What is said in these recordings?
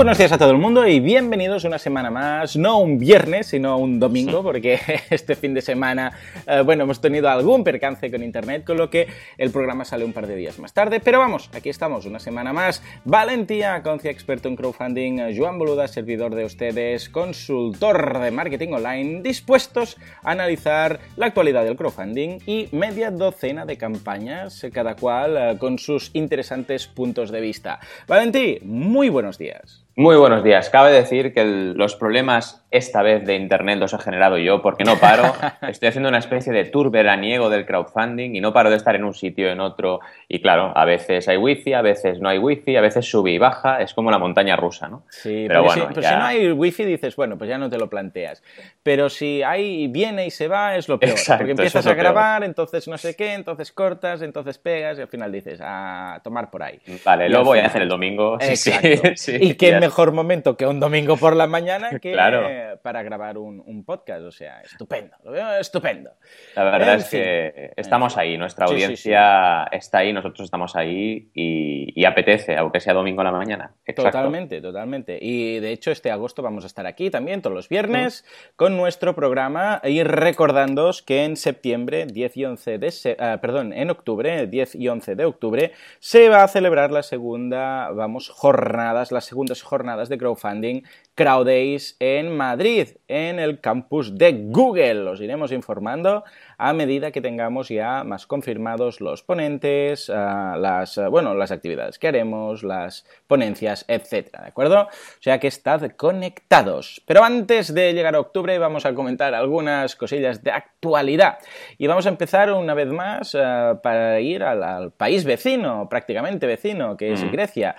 Buenos días a todo el mundo y bienvenidos una semana más, no un viernes, sino un domingo, porque este fin de semana, eh, bueno, hemos tenido algún percance con internet, con lo que el programa sale un par de días más tarde, pero vamos, aquí estamos, una semana más. Valentía, Concia, experto en crowdfunding, eh, Joan Boluda, servidor de ustedes, consultor de marketing online, dispuestos a analizar la actualidad del crowdfunding y media docena de campañas, eh, cada cual con sus interesantes puntos de vista. Valentí, muy buenos días. Muy buenos días. Cabe decir que los problemas esta vez de Internet los he generado yo porque no paro. Estoy haciendo una especie de tour veraniego del crowdfunding y no paro de estar en un sitio, en otro. Y claro, a veces hay wifi, a veces no hay wifi, a veces sube y baja. Es como la montaña rusa, ¿no? Sí, pero, bueno, si, si, no hay wifi dices, bueno, pues ya no te lo planteas. Pero si hay viene y se va es lo peor. porque empiezas a grabar, entonces no sé qué, entonces cortas, entonces pegas y al final dices, a tomar por ahí. Vale, lo voy a hacer el domingo. Exacto. Sí, y qué mejor momento que un domingo por la mañana que... claro para grabar un, podcast. O sea, estupendo, lo veo estupendo. La verdad es que estamos ahí, nuestra audiencia está ahí, nosotros estamos ahí y, apetece, aunque sea domingo en la mañana. Totalmente, totalmente. Y de hecho, este agosto vamos a estar aquí también todos los viernes con nuestro programa y recordándoos que en septiembre, 10 y 11 de... Ah, perdón, en octubre, 10 y 11 de octubre, se va a celebrar la segunda, vamos, jornadas, las segundas jornadas de crowdfunding Crowdays en Madrid, en el campus de Google. Os iremos informando a medida que tengamos ya más confirmados los ponentes, ah, las, ah, bueno, las actividades que haremos, las ponencias, etcétera, ¿de acuerdo? O sea que estad conectados. Pero antes de llegar a octubre vamos a comentar algunas cosillas de actualidad. Y vamos a empezar una vez más ah, para ir al, país vecino, prácticamente vecino, que es mm. Grecia.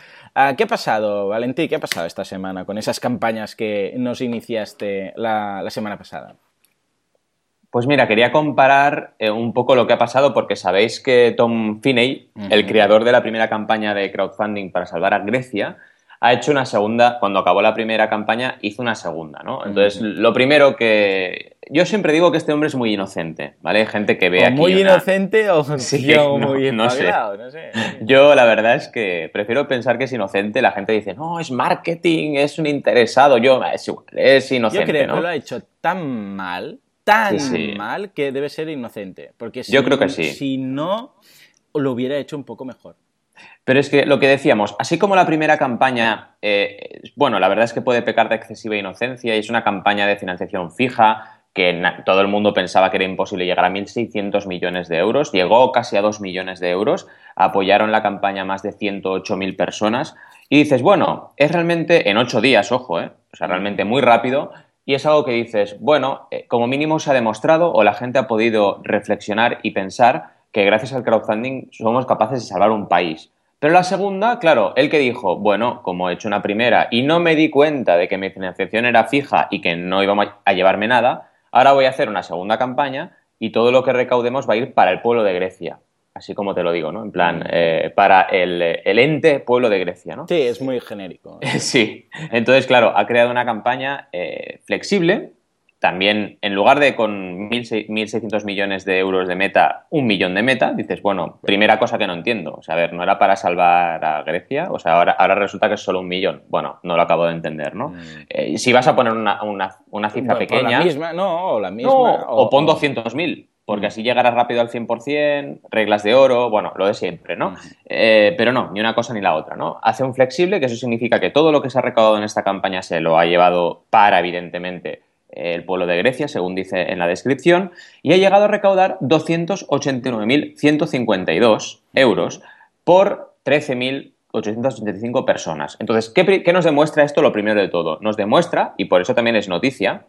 ¿Qué ha pasado, Valentí? ¿Qué ha pasado esta semana con esas campañas que nos iniciaste la, semana pasada? Pues mira, quería comparar eh, un poco lo que ha pasado porque sabéis que Tom Finney, el creador de la primera campaña de crowdfunding para salvar a Grecia, ha hecho una segunda, cuando acabó la primera campaña, hizo una segunda, ¿no? Entonces, lo primero que... Yo siempre digo que este hombre es muy inocente, ¿vale? Hay gente que ve o muy inocente o sí, muy no sé. Yo la verdad es que prefiero pensar que es inocente. La gente dice, no, es marketing, es un interesado. Yo, es igual, es inocente, Yo creo ¿no? que lo ha hecho tan mal, tan mal, que debe ser inocente. Porque Yo creo que sí. si no, lo hubiera hecho un poco mejor. Pero es que lo que decíamos, así como la primera campaña, eh, bueno, la verdad es que puede pecar de excesiva inocencia y es una campaña de financiación fija que todo el mundo pensaba que era imposible llegar a 1.600 millones de euros, llegó casi a 2 millones de euros, apoyaron la campaña más de 108.000 personas y dices, bueno, es realmente en 8 días, ojo, ¿eh? o sea, realmente muy rápido y es algo que dices, bueno, eh, como mínimo se ha demostrado o la gente ha podido reflexionar y pensar que gracias al crowdfunding somos capaces de salvar un país. Pero la segunda, claro, el que dijo, bueno, como he hecho una primera y no me di cuenta de que mi financiación era fija y que no íbamos a llevarme nada, ahora voy a hacer una segunda campaña y todo lo que recaudemos va a ir para el pueblo de Grecia. Así como te lo digo, ¿no? En plan, mm. eh, para el, ente pueblo de Grecia, ¿no? Sí, es muy genérico. sí. Entonces, claro, ha creado una campaña eh, flexible también, en lugar de con 1.600 millones de euros de meta, un millón de meta, dices, bueno, primera cosa que no entiendo. O sea, a ver, no era para salvar a Grecia, o sea, ahora, ahora resulta que es solo un millón. Bueno, no lo acabo de entender, ¿no? Mm. Eh, si vas a poner una, una, cifra pequeña. la misma, no, o la misma. o, pon 200.000 porque mm. así llegarás rápido al 100%, reglas de oro, bueno, lo de siempre, ¿no? Mm. Eh, pero no, ni una cosa ni la otra, ¿no? Hace un flexible, que eso significa que todo lo que se ha recaudado en esta campaña se lo ha llevado para, evidentemente, el pueblo de Grecia, según dice en la descripción, y ha llegado a recaudar 289.152 euros por 13.885 personas. Entonces, ¿qué, nos demuestra esto? Lo primero de todo, nos demuestra, y por eso también es noticia,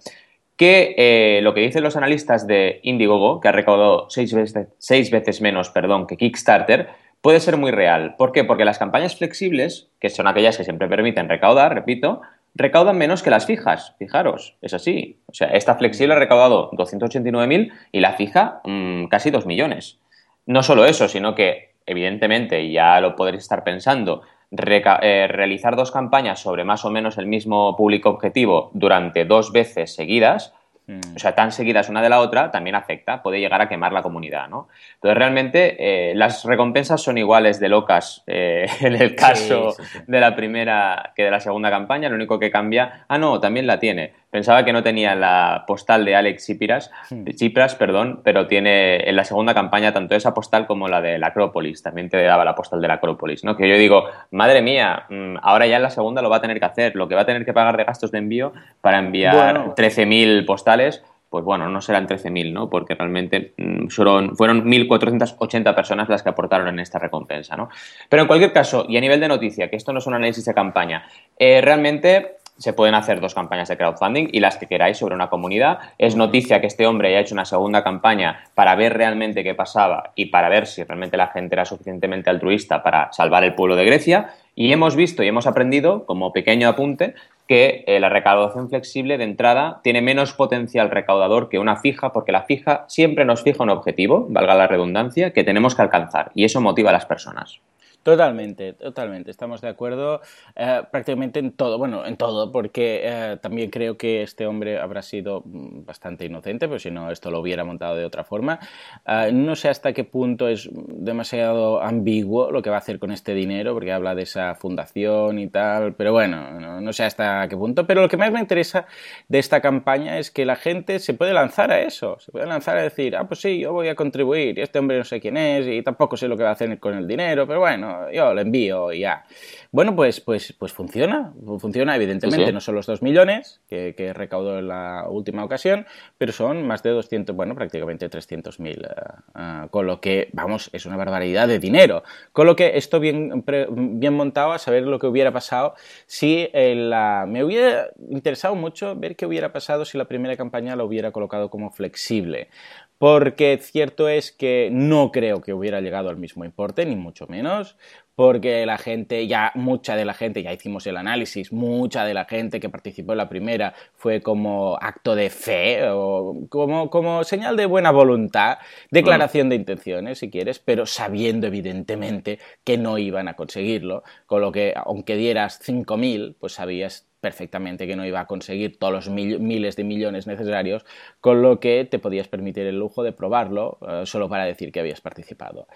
que eh, lo que dicen los analistas de Indiegogo, que ha recaudado seis veces, seis veces menos perdón, que Kickstarter, puede ser muy real. ¿Por qué? Porque las campañas flexibles, que son aquellas que siempre permiten recaudar, repito, recaudan menos que las fijas. Fijaros, es así. O sea, esta flexible ha recaudado 289.000 y la fija mm, casi 2 millones. No solo eso, sino que, evidentemente, ya lo podréis estar pensando, eh, realizar dos campañas sobre más o menos el mismo público objetivo durante dos veces seguidas. O sea, tan seguidas una de la otra, también afecta, puede llegar a quemar la comunidad, ¿no? Entonces, realmente, eh, las recompensas son iguales de locas eh, en el caso de la primera que de la segunda campaña, lo único que cambia... Ah, no, también la tiene. Pensaba que no tenía la postal de Alex Tsipras, hmm. Tsipras, perdón, pero tiene en la segunda campaña tanto esa postal como la de la Acrópolis. También te daba la postal de la Acrópolis, ¿no? Que yo digo, madre mía, mm, ahora ya en la segunda lo va a tener que hacer. Lo que va a tener que pagar de gastos de envío para enviar 13.000 postales, pues bueno, no serán 13.000, ¿no? Porque realmente mm, fueron, fueron 1.480 personas las que aportaron en esta recompensa, ¿no? Pero en cualquier caso, y a nivel de noticia, que esto no es un análisis de campaña, eh, realmente se pueden hacer dos campañas de crowdfunding y las que queráis sobre una comunidad. Es noticia que este hombre haya hecho una segunda campaña para ver realmente qué pasaba y para ver si realmente la gente era suficientemente altruista para salvar el pueblo de Grecia. Y hemos visto y hemos aprendido, como pequeño apunte, que eh, la recaudación flexible de entrada tiene menos potencial recaudador que una fija, porque la fija siempre nos fija un objetivo, valga la redundancia, que tenemos que alcanzar y eso motiva a las personas. Totalmente, totalmente. Estamos de acuerdo eh, prácticamente en todo, bueno, en todo, porque eh, también creo que este hombre habrá sido mm, bastante inocente, pues si no, esto lo hubiera montado de otra forma. Eh, no sé hasta qué punto es demasiado ambiguo lo que va a hacer con este dinero, porque habla de esa fundación y tal, pero bueno, no, no sé hasta qué punto. Pero lo que más me interesa de esta campaña es que la gente se puede lanzar a eso, se puede lanzar a decir, ah, pues sí, yo voy a contribuir, y este hombre no sé quién es, y tampoco sé lo que va a hacer con el dinero, pero bueno yo lo envío y ya. Bueno, pues, pues, pues funciona, funciona evidentemente, no son los 2 millones que, recaudó en la última ocasión, pero son más de 200, bueno, prácticamente 300 mil, eh, eh, con lo que, vamos, es una barbaridad de dinero. Con lo que esto bien, bien montado a saber lo que hubiera pasado si la... me hubiera interesado mucho ver qué hubiera pasado si la primera campaña la hubiera colocado como flexible porque cierto es que no creo que hubiera llegado al mismo importe, ni mucho menos, porque la gente, ya mucha de la gente, ya hicimos el análisis, mucha de la gente que participó en la primera fue como acto de fe o como, como señal de buena voluntad, declaración de intenciones, si quieres, pero sabiendo evidentemente que no iban a conseguirlo, con lo que aunque dieras 5.000, pues sabías perfectamente que no iba a conseguir todos los miles de millones necesarios, con lo que te podías permitir el lujo de probarlo eh, solo para decir que habías participado.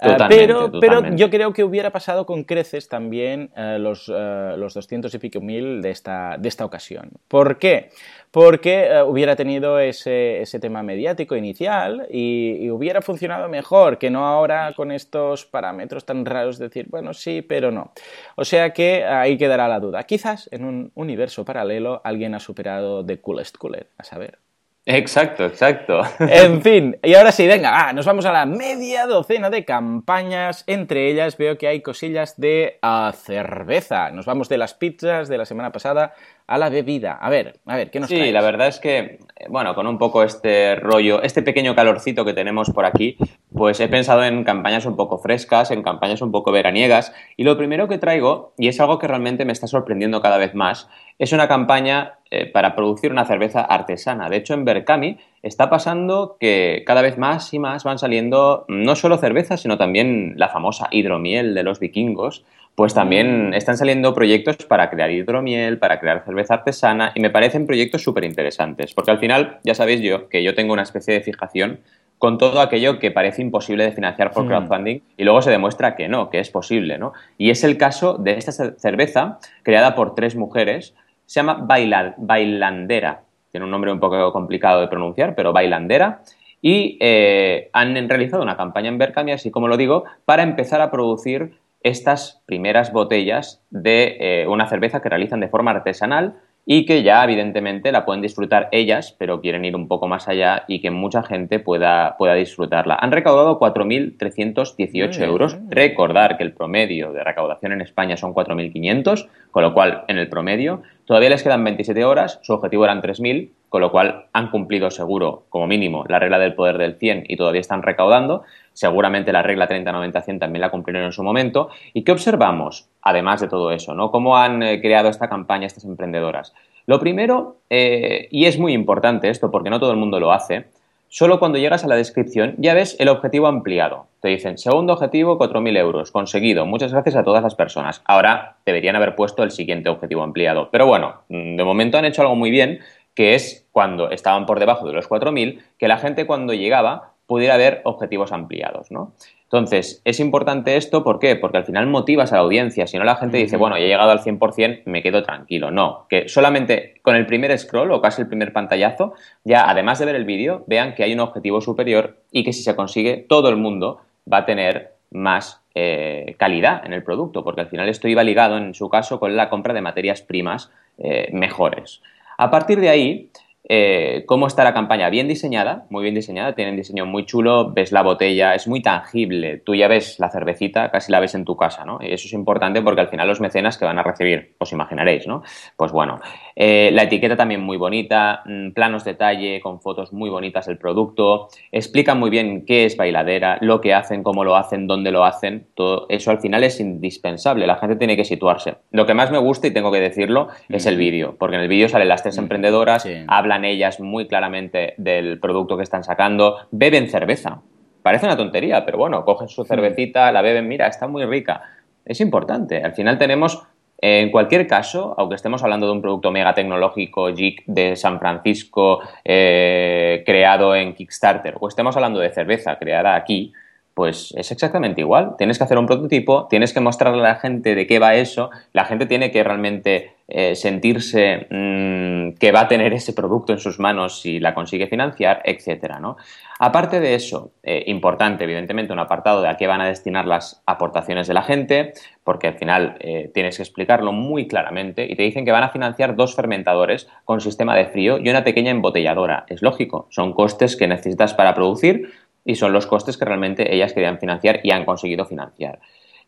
Eh, pero, pero yo creo que hubiera pasado con creces también eh, los, los 200 y pico mil de esta, de esta ocasión. ¿Por qué? Porque eh, hubiera tenido ese, ese, tema mediático inicial y, hubiera funcionado mejor que no ahora con estos parámetros tan raros de decir, bueno, sí, pero no. O sea que ahí quedará la duda. Quizás en un universo paralelo alguien ha superado The Coolest Cooler, a saber. Exacto, exacto. En fin, y ahora sí, venga, nos vamos a la media docena de campañas. Entre ellas veo que hay cosillas de cerveza. Nos vamos de las pizzas de la semana pasada a la bebida. A ver, a ver, ¿qué nos Sí, la verdad es que, eh, bueno, con un poco este rollo, este pequeño calorcito que tenemos por aquí, pues he pensado en campañas un poco frescas, en campañas un poco veraniegas. Y lo primero que traigo, y es algo que realmente me está sorprendiendo cada vez más, es una campaña eh, para producir una cerveza artesana. De hecho, en Berkami está pasando que cada vez más y más van saliendo no solo cervezas, sino también la famosa hidromiel de los vikingos pues también están saliendo proyectos para crear hidromiel, para crear cerveza artesana y me parecen proyectos súper interesantes, porque al final ya sabéis yo que yo tengo una especie de fijación con todo aquello que parece imposible de financiar por hmm. crowdfunding y luego se demuestra que no, que es posible, ¿no? Y es el caso de esta cerveza creada por tres mujeres, se llama Bailandera, tiene un nombre un poco complicado de pronunciar, pero Bailandera, y eh, han realizado una campaña en Berkami, así como lo digo, para empezar a producir estas primeras botellas de eh, una cerveza que realizan de forma artesanal y que ya evidentemente la pueden disfrutar ellas, pero quieren ir un poco más allá y que mucha gente pueda, pueda disfrutarla. Han recaudado 4.318 euros. Recordar que el promedio de recaudación en España son 4.500, con lo cual en el promedio todavía les quedan 27 horas, su objetivo eran 3.000, con lo cual han cumplido seguro, como mínimo, la regla del poder del 100 y todavía están recaudando. Seguramente la regla 30-90-100 también la cumplieron en su momento. ¿Y qué observamos, además de todo eso? ¿no? ¿Cómo han eh, creado esta campaña estas emprendedoras? Lo primero, eh, y es muy importante esto porque no todo el mundo lo hace, solo cuando llegas a la descripción ya ves el objetivo ampliado. Te dicen, segundo objetivo, 4.000 euros, conseguido. Muchas gracias a todas las personas. Ahora deberían haber puesto el siguiente objetivo ampliado. Pero bueno, mm, de momento han hecho algo muy bien, que es cuando estaban por debajo de los 4.000, que la gente cuando llegaba pudiera ver objetivos ampliados, ¿no? Entonces, es importante esto, ¿por qué? Porque al final motivas a la audiencia, si no la gente dice, bueno, ya he llegado al 100%, me quedo tranquilo. No, que solamente con el primer scroll o casi el primer pantallazo, ya además de ver el vídeo, vean que hay un objetivo superior y que si se consigue, todo el mundo va a tener más eh, calidad en el producto, porque al final esto iba ligado, en su caso, con la compra de materias primas eh, mejores. A partir de ahí, eh, cómo está la campaña. Bien diseñada, muy bien diseñada, tiene un diseño muy chulo, ves la botella, es muy tangible. Tú ya ves la cervecita, casi la ves en tu casa, ¿no? Y eso es importante porque al final los mecenas que van a recibir, os imaginaréis, ¿no? Pues bueno, eh, la etiqueta también muy bonita, mm, planos detalle con fotos muy bonitas del producto, explica muy bien qué es bailadera, lo que hacen, cómo lo hacen, dónde lo hacen, todo eso al final es indispensable, la gente tiene que situarse. Lo que más me gusta, y tengo que decirlo, es el vídeo, porque en el vídeo salen las tres emprendedoras, hablan ellas muy claramente del producto que están sacando, beben cerveza. Parece una tontería, pero bueno, cogen su cervecita, la beben, mira, está muy rica. Es importante. Al final tenemos, en cualquier caso, aunque estemos hablando de un producto mega tecnológico, JIC de San Francisco, eh, creado en Kickstarter, o estemos hablando de cerveza creada aquí, pues es exactamente igual. Tienes que hacer un prototipo, tienes que mostrarle a la gente de qué va eso, la gente tiene que realmente eh, sentirse mm, que va a tener ese producto en sus manos si la consigue financiar, etcétera, ¿no? Aparte de eso, eh, importante, evidentemente, un apartado de a qué van a destinar las aportaciones de la gente, porque al final eh, tienes que explicarlo muy claramente y te dicen que van a financiar dos fermentadores con sistema de frío y una pequeña embotelladora. Es lógico, son costes que necesitas para producir, y son los costes que realmente ellas querían financiar y han conseguido financiar.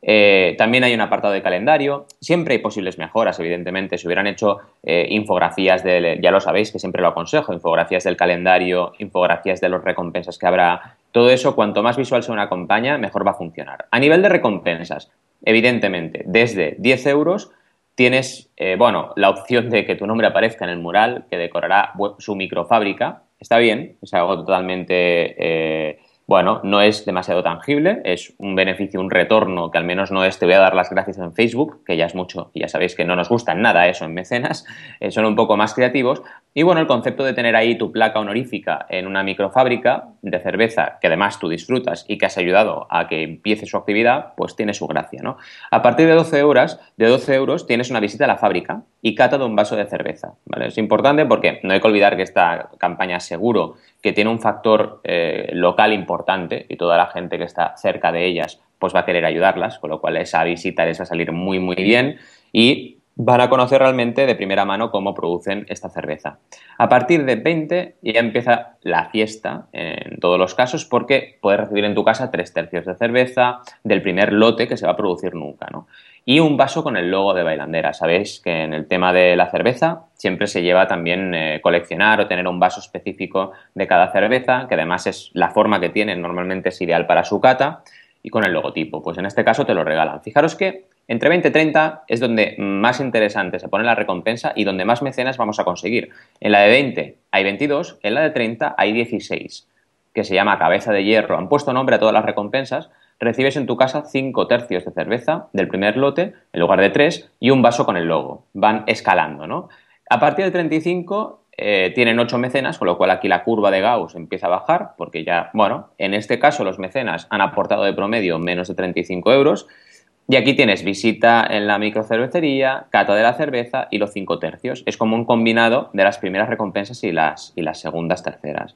Eh, también hay un apartado de calendario. Siempre hay posibles mejoras, evidentemente. Si hubieran hecho eh, infografías del, ya lo sabéis que siempre lo aconsejo, infografías del calendario, infografías de las recompensas que habrá. Todo eso, cuanto más visual sea una campaña, mejor va a funcionar. A nivel de recompensas, evidentemente, desde 10 euros tienes, eh, bueno, la opción de que tu nombre aparezca en el mural que decorará su microfábrica. Está bien, es algo totalmente bueno, no es demasiado tangible, es un beneficio, un retorno que al menos no es te voy a dar las gracias en Facebook, que ya es mucho y ya sabéis que no nos gusta nada eso en mecenas, eh, son un poco más creativos. Y bueno, el concepto de tener ahí tu placa honorífica en una microfábrica de cerveza que además tú disfrutas y que has ayudado a que empiece su actividad, pues tiene su gracia, ¿no? A partir de 12 euros, de 12 euros tienes una visita a la fábrica y cata de un vaso de cerveza, ¿vale? Es importante porque no hay que olvidar que esta campaña seguro que tiene un factor eh, local importante y toda la gente que está cerca de ellas pues va a querer ayudarlas, con lo cual esa visita les va a salir muy muy bien y van a conocer realmente de primera mano cómo producen esta cerveza. A partir de 20 ya empieza la fiesta en todos los casos porque puedes recibir en tu casa tres tercios de cerveza del primer lote que se va a producir nunca. ¿no? Y un vaso con el logo de bailandera. Sabéis que en el tema de la cerveza siempre se lleva también eh, coleccionar o tener un vaso específico de cada cerveza, que además es la forma que tiene, normalmente es ideal para su cata, y con el logotipo. Pues en este caso te lo regalan. Fijaros que entre 20 y 30 es donde más interesante se pone la recompensa y donde más mecenas vamos a conseguir. En la de 20 hay 22, en la de 30 hay 16, que se llama cabeza de hierro. Han puesto nombre a todas las recompensas recibes en tu casa 5 tercios de cerveza del primer lote en lugar de 3 y un vaso con el logo. Van escalando, ¿no? A partir del 35 eh, tienen 8 mecenas, con lo cual aquí la curva de Gauss empieza a bajar, porque ya, bueno, en este caso los mecenas han aportado de promedio menos de 35 euros. Y aquí tienes visita en la microcervecería, cata de la cerveza y los 5 tercios. Es como un combinado de las primeras recompensas y las, y las segundas terceras.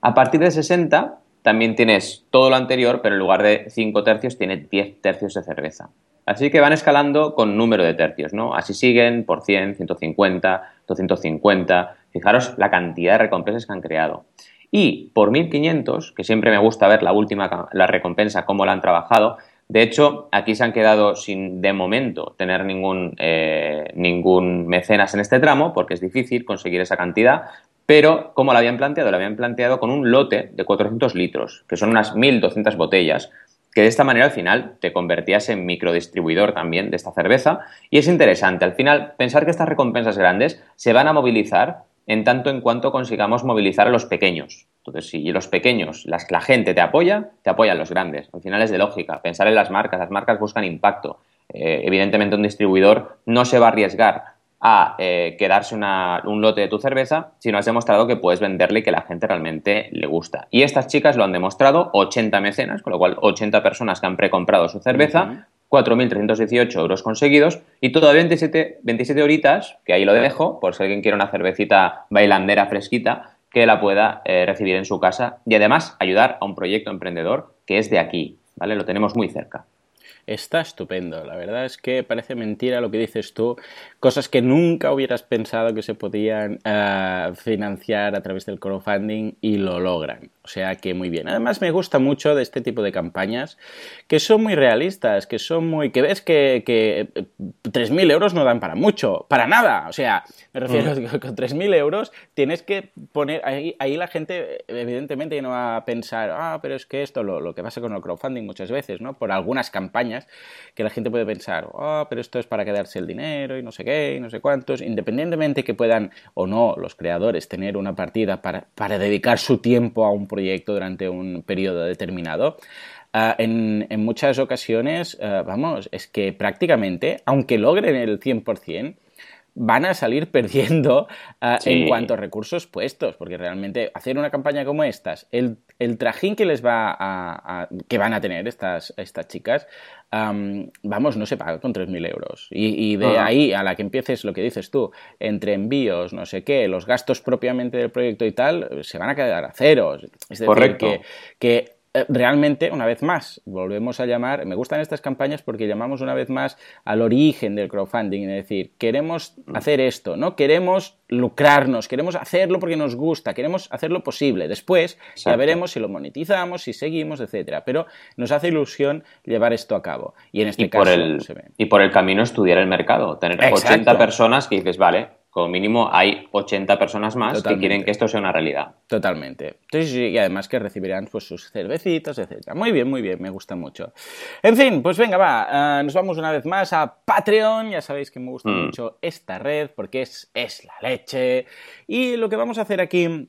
A partir de 60 también tienes todo lo anterior, pero en lugar de 5 tercios tiene 10 tercios de cerveza. Así que van escalando con número de tercios, ¿no? Así siguen por 100, 150, 250. Fijaros la cantidad de recompensas que han creado. Y por 1500, que siempre me gusta ver la última, la recompensa, cómo la han trabajado, de hecho, aquí se han quedado sin, de momento, tener ningún, eh, ningún mecenas en este tramo, porque es difícil conseguir esa cantidad, pero ¿cómo lo habían planteado? Lo habían planteado con un lote de 400 litros, que son unas 1.200 botellas, que de esta manera al final te convertías en microdistribuidor también de esta cerveza. Y es interesante, al final, pensar que estas recompensas grandes se van a movilizar en tanto en cuanto consigamos movilizar a los pequeños. Entonces, si los pequeños, la gente te apoya, te apoyan los grandes. Al final es de lógica, pensar en las marcas, las marcas buscan impacto. Eh, evidentemente un distribuidor no se va a arriesgar a eh, quedarse un lote de tu cerveza, sino has demostrado que puedes venderle y que la gente realmente le gusta. Y estas chicas lo han demostrado, 80 mecenas, con lo cual 80 personas que han precomprado su cerveza, 4.318 euros conseguidos y todavía 27, 27 horitas, que ahí lo dejo, por si alguien quiere una cervecita bailandera fresquita, que la pueda eh, recibir en su casa y además ayudar a un proyecto emprendedor que es de aquí, ¿vale? Lo tenemos muy cerca. Está estupendo. La verdad es que parece mentira lo que dices tú. Cosas que nunca hubieras pensado que se podían eh, financiar a través del crowdfunding y lo logran. O sea que muy bien. Además me gusta mucho de este tipo de campañas que son muy realistas, que son muy... que ves que, que 3.000 euros no dan para mucho, para nada. O sea, me refiero mm. que con 3.000 euros tienes que poner... Ahí, ahí, la gente evidentemente no va a pensar, ah, pero es que esto, lo, lo, que pasa con el crowdfunding muchas veces, ¿no? Por algunas campañas que la gente puede pensar, ah, pero esto es para quedarse el dinero y no sé qué no sé cuántos. Independientemente que puedan o no los creadores tener una partida para, para dedicar su tiempo a un proyecto durante un periodo determinado. Ah, en, muchas ocasiones, ah, vamos, es que prácticamente, aunque logren el 100%, van a salir perdiendo ah, en cuanto a recursos puestos, porque realmente hacer una campaña como estas, el, trajín que les va a, que van a tener estas, estas chicas, vamos, no se paga con 3.000 euros. Y, de ahí a la que empieces lo que dices tú, entre envíos, no sé qué, los gastos propiamente del proyecto y tal, se van a quedar a ceros. Es decir, que, que realmente, una vez más, volvemos a llamar, me gustan estas campañas porque llamamos una vez más al origen del crowdfunding, es decir, queremos mm. hacer esto, no queremos lucrarnos, queremos hacerlo porque nos gusta, queremos hacerlo posible. Después ya veremos si lo monetizamos, si seguimos, etcétera. Pero nos hace ilusión llevar esto a cabo. Y en este caso se ve. Y por el camino estudiar el mercado, tener 80 personas que dices, vale, como mínimo hay 80 personas más que quieren que esto sea una realidad. Totalmente. y además que recibirán pues, sus cervecitas, etc. Muy bien, muy bien, me gusta mucho. En fin, pues venga, va, eh, nos vamos una vez más a Patreon. Ya sabéis que me gusta mm. mucho esta red porque es, es la leche. Y lo que vamos a hacer aquí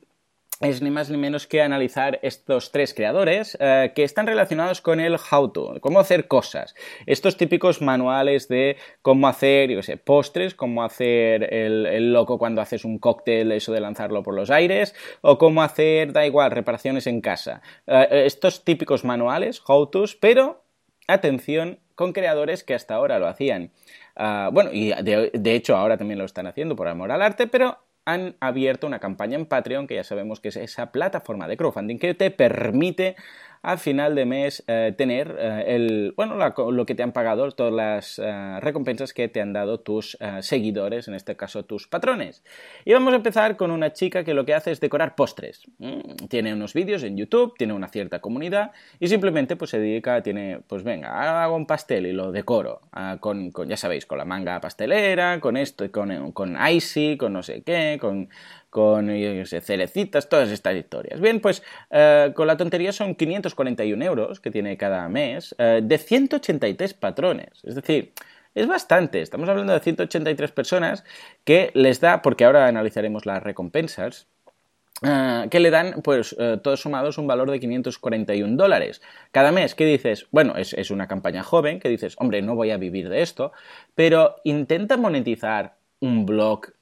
es ni más ni menos que analizar estos tres creadores eh, que están relacionados con el how to, cómo hacer cosas. Estos típicos manuales de cómo hacer, yo sé, postres, cómo hacer el, loco cuando haces un cóctel, eso de lanzarlo por los aires, o cómo hacer, da igual, reparaciones en casa. Eh, estos típicos manuales, how to's, pero atención con creadores que hasta ahora lo hacían. Ah, bueno, y de hecho ahora también lo están haciendo por amor al arte, pero han abierto una campaña en Patreon, que ya sabemos que es esa plataforma de crowdfunding que te permite al final de mes eh, tener eh, el, bueno, lo que te han pagado, todas las eh, recompensas que te han dado tus seguidores, en este caso tus patrones. Y vamos a empezar con una chica que lo que hace es decorar postres. Mm, tiene unos vídeos en YouTube, tiene una cierta comunidad y simplemente pues se dedica, tiene, pues venga, hago un pastel y lo decoro ah, con, ya sabéis, con la manga pastelera, con esto, con, con icy, con no sé qué, con con cerecitas, todas estas historias. Bien, pues eh, con la tontería son 541 euros que tiene cada mes eh, de 183 patrones. Es decir, es bastante. Estamos hablando de 183 personas que les da, porque ahora analizaremos las recompensas, eh, que le dan, pues, todos sumados un valor de 541 dólares. Cada mes, ¿qué dices? Bueno, es, es, una campaña joven, que dices, hombre, no voy a vivir de esto, pero intenta monetizar un blog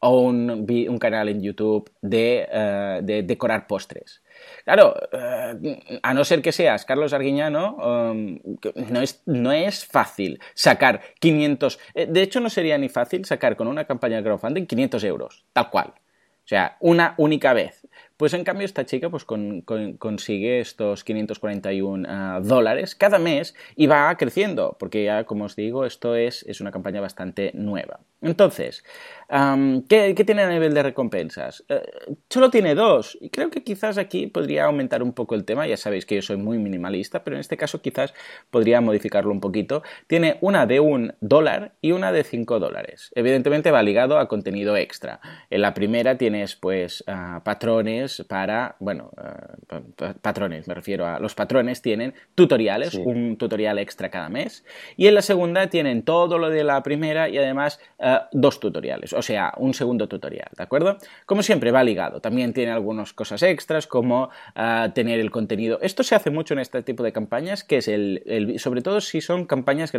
o un, canal en YouTube de, eh, de decorar postres. Claro, eh, a no ser que seas Carlos Arguiñano, um, no, es, no, es, fácil sacar 500... Eh, de hecho, no sería ni fácil sacar con una campaña de crowdfunding 500 euros, tal cual. O sea, una única vez. Pues en cambio esta chica pues consigue estos 541 ah, dólares cada mes y va creciendo, porque ya como os digo, esto es, es una campaña bastante nueva. Entonces, ¿qué, tiene a nivel de recompensas? Eh, solo tiene dos y creo que quizás aquí podría aumentar un poco el tema, ya sabéis que yo soy muy minimalista, pero en este caso quizás podría modificarlo un poquito. Tiene una de un dólar y una de cinco dólares. Evidentemente va ligado a contenido extra. En la primera tienes pues ah, patrones para, bueno, eh, patrones, me refiero a los patrones tienen tutoriales, un tutorial extra cada mes. Y en la segunda tienen todo lo de la primera y además eh, dos tutoriales, o sea, un segundo tutorial, ¿de acuerdo? Como siempre, va ligado. También tiene algunas cosas extras como tener el contenido. Esto se hace mucho en este tipo de campañas, que es el, sobre todo si son campañas,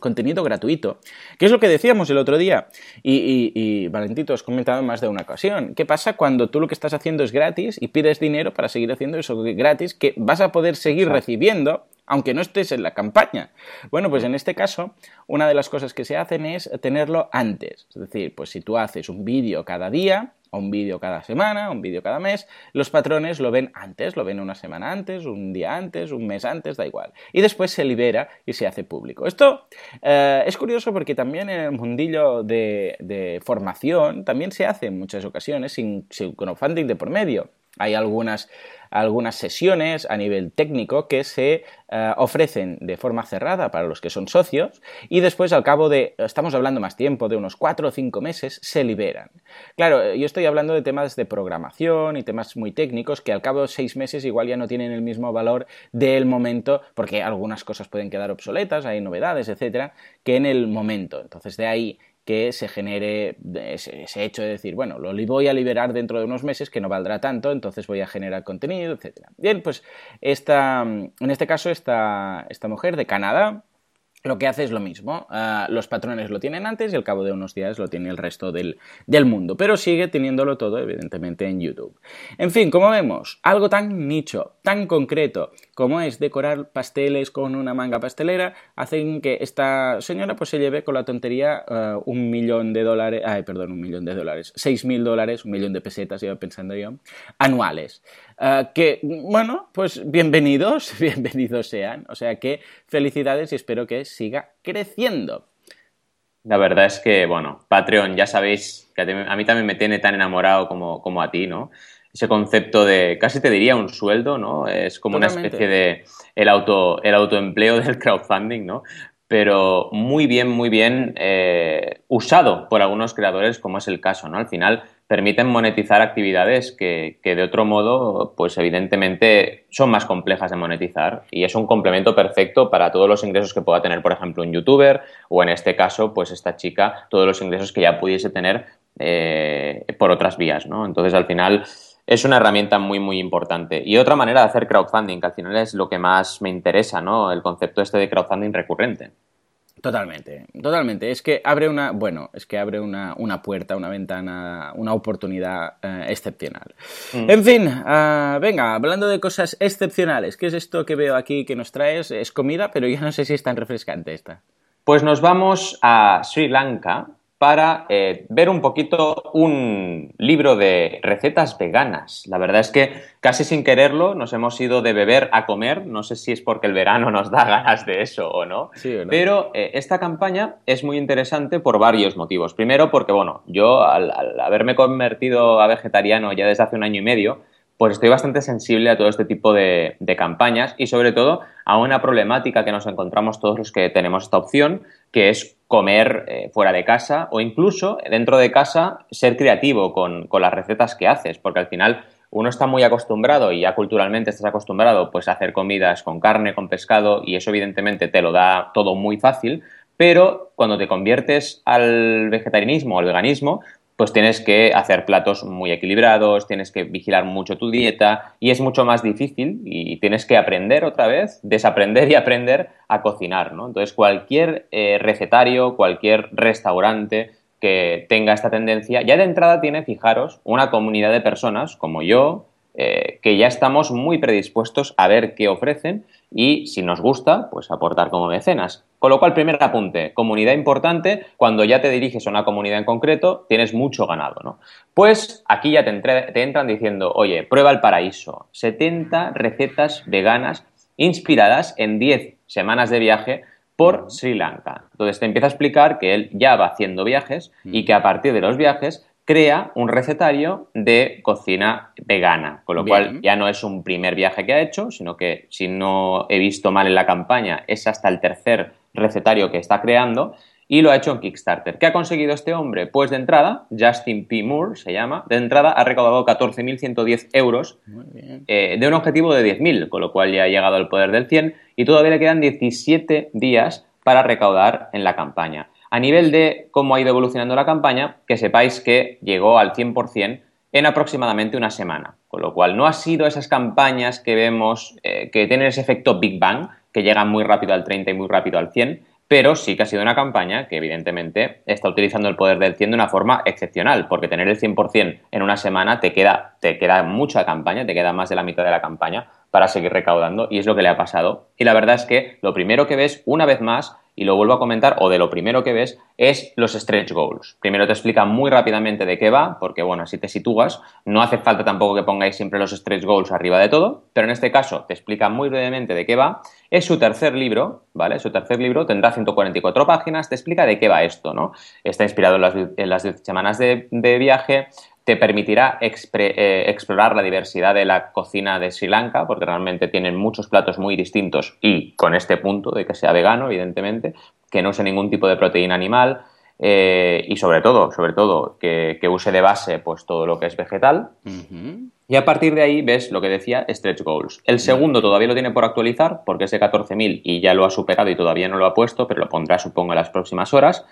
contenido gratuito, que es lo que decíamos el otro día. Y, y, Valentito, has comentado en más de una ocasión. ¿Qué pasa cuando tú lo que estás haciendo es gratis y pides dinero para seguir haciendo eso gratis que vas a poder seguir recibiendo aunque no estés en la campaña. Bueno, pues en este caso, una de las cosas que se hacen es tenerlo antes. Es decir, pues si tú haces un vídeo cada día, un vídeo cada semana, un vídeo cada mes, los patrones lo ven antes, lo ven una semana antes, un día antes, un mes antes, da igual. Y después se libera y se hace público. Esto eh, es curioso porque también en el mundillo de, formación también se hace en muchas ocasiones sin, sin crowdfunding de por medio. Hay algunas algunas sesiones a nivel técnico que se eh, ofrecen de forma cerrada para los que son socios y después al cabo de, estamos hablando más tiempo, de unos cuatro o cinco meses, se liberan. Claro, eh, yo estoy hablando de temas de programación y temas muy técnicos que al cabo de seis meses igual ya no tienen el mismo valor del momento porque algunas cosas pueden quedar obsoletas, hay novedades, etcétera, que en el momento. Entonces de ahí que se genere ese, hecho de decir, bueno, lo voy a liberar dentro de unos meses que no valdrá tanto, entonces voy a generar contenido, etc. Bien, pues esta, en este caso esta, esta mujer de Canadá lo que hace es lo mismo. Ah, los patrones lo tienen antes y al cabo de unos días lo tiene el resto del, mundo. Pero sigue teniéndolo todo, evidentemente, en YouTube. En fin, como vemos, algo tan nicho, tan concreto como es decorar pasteles con una manga pastelera, hacen que esta señora pues se lleve con la tontería ah, un millón de dólares, ay, perdón, un millón de dólares, seis mil dólares, un millón de pesetas, iba pensando yo, anuales. Ah, que, bueno, pues bienvenidos, bienvenidos sean. O sea que felicidades y espero que siga creciendo. La verdad es que, bueno, Patreon, ya sabéis que a mí también me tiene tan enamorado como, como a ti, ¿no? Ese concepto de, casi te diría un sueldo, ¿no? Es como una especie de el, auto, el autoempleo del crowdfunding, ¿no? Pero muy bien, muy bien eh, usado por algunos creadores, como es el caso, ¿no? Al final, permiten monetizar actividades que, de otro modo, pues evidentemente son más complejas de monetizar y es un complemento perfecto para todos los ingresos que pueda tener, por ejemplo, un youtuber o en este caso, pues esta chica, todos los ingresos que ya pudiese tener eh, por otras vías, ¿no? Entonces, al final, es una herramienta muy, muy importante. Y otra manera de hacer crowdfunding, que al final es lo que más me interesa, ¿no? El concepto este de crowdfunding recurrente. Totalmente, totalmente. Es que abre una, bueno, es que abre una, puerta, una ventana, una oportunidad eh, excepcional. Mm. En fin, ah, venga, hablando de cosas excepcionales, ¿qué es esto que veo aquí que nos traes? Es comida, pero yo no sé si es tan refrescante esta. Pues nos vamos a Sri Lanka para eh, ver un poquito un libro de recetas veganas. La verdad es que casi sin quererlo nos hemos ido de beber a comer. No sé si es porque el verano nos da ganas de eso o no. Pero eh, esta campaña es muy interesante por varios motivos. Primero porque, bueno, yo al haberme convertido a vegetariano ya desde hace un año y medio, pues estoy bastante sensible a todo este tipo de, campañas y sobre todo a una problemática que nos encontramos todos los que tenemos esta opción, que es comer eh, fuera de casa o incluso dentro de casa ser creativo con, las recetas que haces, porque al final uno está muy acostumbrado y ya culturalmente estás acostumbrado pues a hacer comidas con carne, con pescado y eso evidentemente te lo da todo muy fácil, pero cuando te conviertes al vegetarianismo o al veganismo, pues tienes que hacer platos muy equilibrados, tienes que vigilar mucho tu dieta y es mucho más difícil y tienes que aprender otra vez, desaprender y aprender a cocinar, ¿no? Entonces cualquier eh, recetario, cualquier restaurante que tenga esta tendencia, ya de entrada tiene, fijaros, una comunidad de personas como yo, eh, que ya estamos muy predispuestos a ver qué ofrecen y si nos gusta, pues aportar como mecenas. Con lo cual, primer apunte, comunidad importante, cuando ya te diriges a una comunidad en concreto, tienes mucho ganado, ¿no? Pues aquí ya te, te entran diciendo, oye, prueba el paraíso, 70 recetas veganas inspiradas en 10 semanas de viaje por Sri Lanka. Entonces te empieza a explicar que él ya va haciendo viajes y que a partir de los viajes crea un recetario de cocina vegana, con lo cual ya no es un primer viaje que ha hecho, sino que si no he visto mal en la campaña, es hasta el tercer recetario que está creando y lo ha hecho en Kickstarter. ¿Qué ha conseguido este hombre? Pues de entrada, Justin P. Moore se llama, de entrada ha recaudado 14.110 euros eh, de un objetivo de 10.000, con lo cual ya ha llegado al poder del 100 y todavía le quedan 17 días para recaudar en la campaña. A nivel de cómo ha ido evolucionando la campaña, que sepáis que llegó al 100% en aproximadamente una semana, con lo cual no ha sido esas campañas que vemos eh, que tienen ese efecto Big Bang, que llegan muy rápido al 30 y muy rápido al 100, pero sí que ha sido una campaña que evidentemente está utilizando el poder del 100 de una forma excepcional, porque tener el 100% en una semana te queda, te queda mucha campaña, te queda más de la mitad de la campaña para seguir recaudando y es lo que le ha pasado. Y la verdad es que lo primero que ves una vez más y lo vuelvo a comentar, o de lo primero que ves, es los stretch goals. Primero te explica muy rápidamente de qué va, porque bueno, así te sitúas. No hace falta tampoco que pongáis siempre los stretch goals arriba de todo, pero en este caso te explica muy brevemente de qué va. Es su tercer libro, ¿vale? Su tercer libro tendrá 144 páginas, te explica de qué va esto, ¿no? Está inspirado en las, 10 semanas de, de viaje, te permitirá eh, explorar la diversidad de la cocina de Sri Lanka, porque realmente tienen muchos platos muy distintos y con este punto de que sea vegano, evidentemente, que no use ningún tipo de proteína animal eh, y sobre todo, sobre todo, que, use de base pues todo lo que es vegetal. Y a partir de ahí ves lo que decía Stretch Goals. El segundo todavía lo tiene por actualizar porque es de 14.000 y ya lo ha superado y todavía no lo ha puesto, pero lo pondrá supongo en las próximas horas.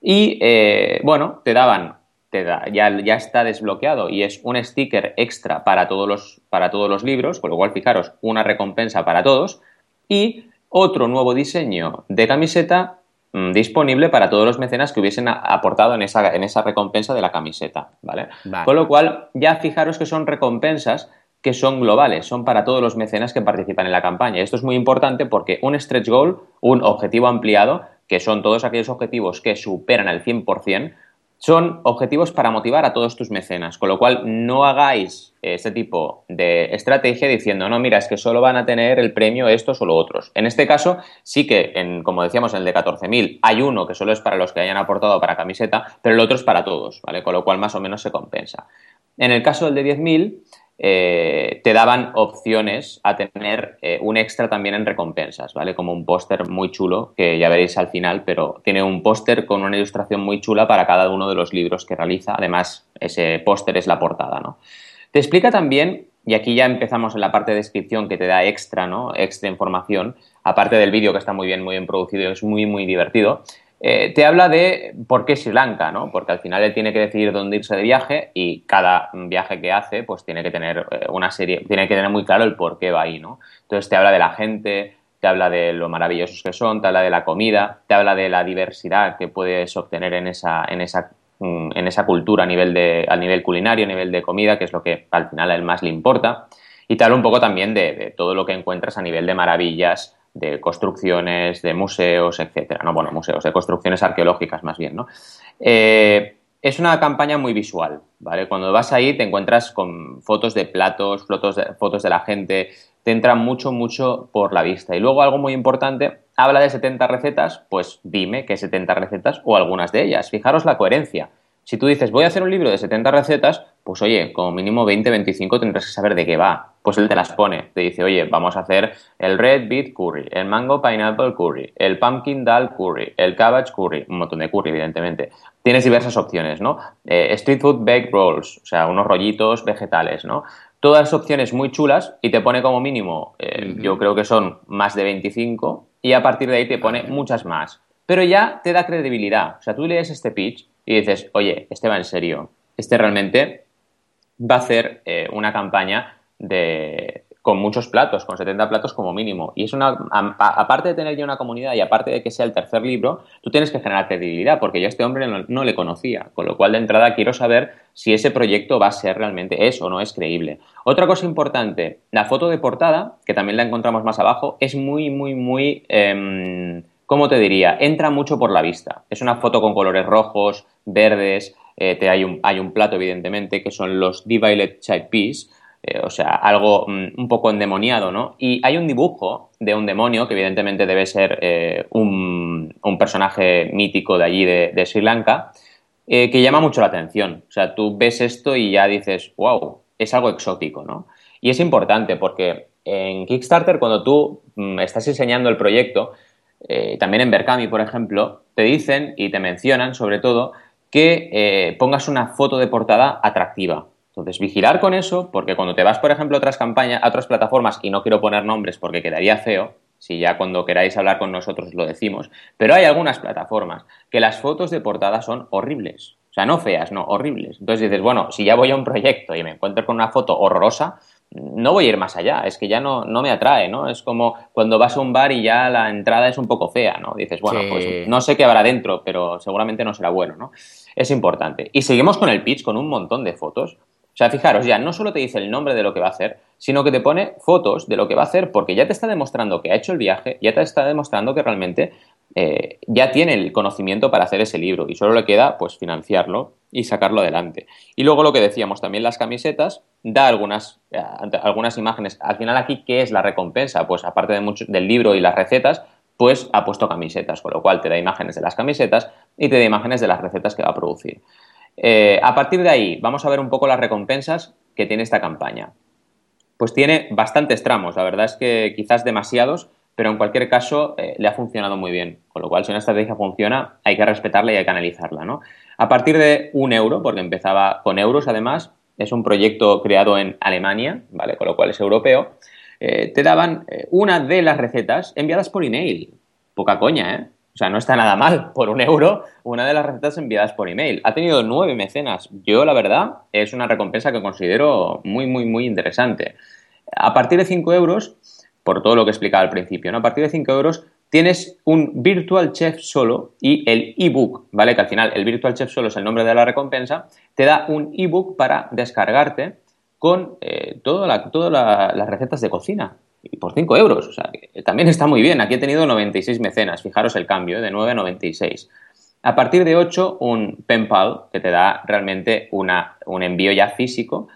Y eh, bueno, te daban ya, ya está desbloqueado y es un sticker extra para todos, los, para todos los libros, con lo cual fijaros, una recompensa para todos y otro nuevo diseño de camiseta mm, disponible para todos los mecenas que hubiesen aportado en esa, en esa recompensa de la camiseta, ¿vale? Con lo cual, ya fijaros que son recompensas que son globales, son para todos los mecenas que participan en la campaña. Esto es muy importante porque un stretch goal, un objetivo ampliado, que son todos aquellos objetivos que superan el 100%, son objetivos para motivar a todos tus mecenas, con lo cual no hagáis este tipo de estrategia diciendo, no, mira, es que solo van a tener el premio estos o los otros. En este caso, sí que, en, como decíamos, en el de 14.000 hay uno que solo es para los que hayan aportado para camiseta, pero el otro es para todos, ¿vale? Con lo cual más o menos se compensa. En el caso del de 10.000, eh, te daban opciones a tener eh, un extra también en recompensas, ¿vale? Como un póster muy chulo, que ya veréis al final, pero tiene un póster con una ilustración muy chula para cada uno de los libros que realiza. Además, ese póster es la portada, ¿no? Te explica también, y aquí ya empezamos en la parte de descripción que te da extra, ¿no? Extra información, aparte del vídeo que está muy bien, muy bien producido y es muy, muy divertido. Eh, te habla de por qué Sri Lanka, ¿no? Porque al final él tiene que decidir dónde irse de viaje y cada viaje que hace, pues tiene que tener eh, una serie, tiene que tener muy claro el por qué va ahí, ¿no? Entonces te habla de la gente, te habla de lo maravillosos que son, te habla de la comida, te habla de la diversidad que puedes obtener en esa, en esa, mm, en esa cultura a nivel, de, a nivel culinario, a nivel de comida, que es lo que al final a él más le importa. Y te habla un poco también de, de todo lo que encuentras a nivel de maravillas de construcciones, de museos, etcétera. No, bueno, museos, de construcciones arqueológicas más bien, ¿no? Eh, es una campaña muy visual, ¿vale? Cuando vas ahí te encuentras con fotos de platos, fotos de, fotos de la gente, te entra mucho, mucho por la vista. Y luego algo muy importante, habla de 70 recetas, pues dime qué 70 recetas o algunas de ellas. Fijaros la coherencia. Si tú dices, voy a hacer un libro de 70 recetas, pues oye, como mínimo 20, 25 tendrás que saber de qué va. Pues él te las pone. Te dice, oye, vamos a hacer el red beet curry, el mango pineapple curry, el pumpkin dal curry, el cabbage curry, un montón de curry, evidentemente. Tienes diversas opciones, ¿no? Eh, street food baked rolls, o sea, unos rollitos vegetales, ¿no? Todas opciones muy chulas y te pone como mínimo, eh, yo creo que son más de 25 y a partir de ahí te pone muchas más. Pero ya te da credibilidad. O sea, tú lees este pitch y dices, oye, este va en serio, este realmente va a hacer eh, una campaña de, con muchos platos, con 70 platos como mínimo. Y es una, aparte de tener ya una comunidad y aparte de que sea el tercer libro, tú tienes que generar credibilidad, porque yo a este hombre no, le conocía, con lo cual de entrada quiero saber si ese proyecto va a ser realmente, es o no es creíble. Otra cosa importante, la foto de portada, que también la encontramos más abajo, es muy, muy, muy... Em, ¿cómo te diría? Entra mucho por la vista. Es una foto con colores rojos, verdes, eh, te hay, un, hay un plato, evidentemente, que son los Divided Chai Peas, eh, o sea, algo mm, un poco endemoniado, ¿no? Y hay un dibujo de un demonio, que evidentemente debe ser eh, un, personaje mítico de allí, de, Sri Lanka, que llama mucho la atención. O sea, tú ves esto y ya dices, wow, es algo exótico, ¿no? Y es importante porque en Kickstarter, cuando tú mm, estás enseñando el proyecto, eh, también en Berkami, por ejemplo, te dicen y te mencionan sobre todo que eh, pongas una foto de portada atractiva. Entonces, vigilar con eso, porque cuando te vas, por ejemplo, a otras campañas, a otras plataformas, y no quiero poner nombres porque quedaría feo, si ya cuando queráis hablar con nosotros lo decimos, pero hay algunas plataformas que las fotos de portada son horribles. O sea, no feas, no, horribles. Entonces dices, bueno, si ya voy a un proyecto y me encuentro con una foto horrorosa, no voy a ir más allá, es que ya no, no me atrae, ¿no? Es como cuando vas a un bar y ya la entrada es un poco fea, ¿no? Dices, bueno, pues no sé qué habrá dentro, pero seguramente no será bueno, ¿no? Es importante. Y seguimos con el pitch, con un montón de fotos. Sea, fijaros, ya no solo te dice el nombre de lo que va a hacer, sino que te pone fotos de lo que va a hacer porque ya te está demostrando que ha hecho el viaje, ya te está demostrando que realmente eh, ya tiene el conocimiento para hacer ese libro y solo le queda pues financiarlo y sacarlo adelante. Y luego lo que decíamos, también las camisetas, da algunas, eh, algunas imágenes. Al final aquí, ¿qué es la recompensa? Pues aparte de mucho, del libro y las recetas, pues ha puesto camisetas, con lo cual te da imágenes de las camisetas y te da imágenes de las recetas que va a producir. Eh, a partir de ahí, vamos a ver un poco las recompensas que tiene esta campaña. Pues tiene bastantes tramos, la verdad es que quizás demasiados, pero en cualquier caso eh, le ha funcionado muy bien. Con lo cual, si una estrategia funciona, hay que respetarla y hay que analizarla. ¿no? A partir de un euro, porque empezaba con euros además, es un proyecto creado en Alemania, ¿vale? con lo cual es europeo, eh, te daban una de las recetas enviadas por email. Poca coña, ¿eh? O sea, no está nada mal por un euro una de las recetas enviadas por email. Ha tenido nueve mecenas. Yo, la verdad, es una recompensa que considero muy, muy, muy interesante. A partir de cinco euros, por todo lo que explicaba al principio, ¿no? A partir de cinco euros tienes un Virtual Chef solo y el ebook, ¿vale? Que al final el Virtual Chef solo es el nombre de la recompensa, te da un ebook para descargarte con eh, todas las recetas de cocina. Y por 5 euros, o sea, también está muy bien. Aquí he tenido 96 mecenas, fijaros el cambio, de 9 a 96. A partir de 8, un PenPal, que te da realmente una, un envío ya físico.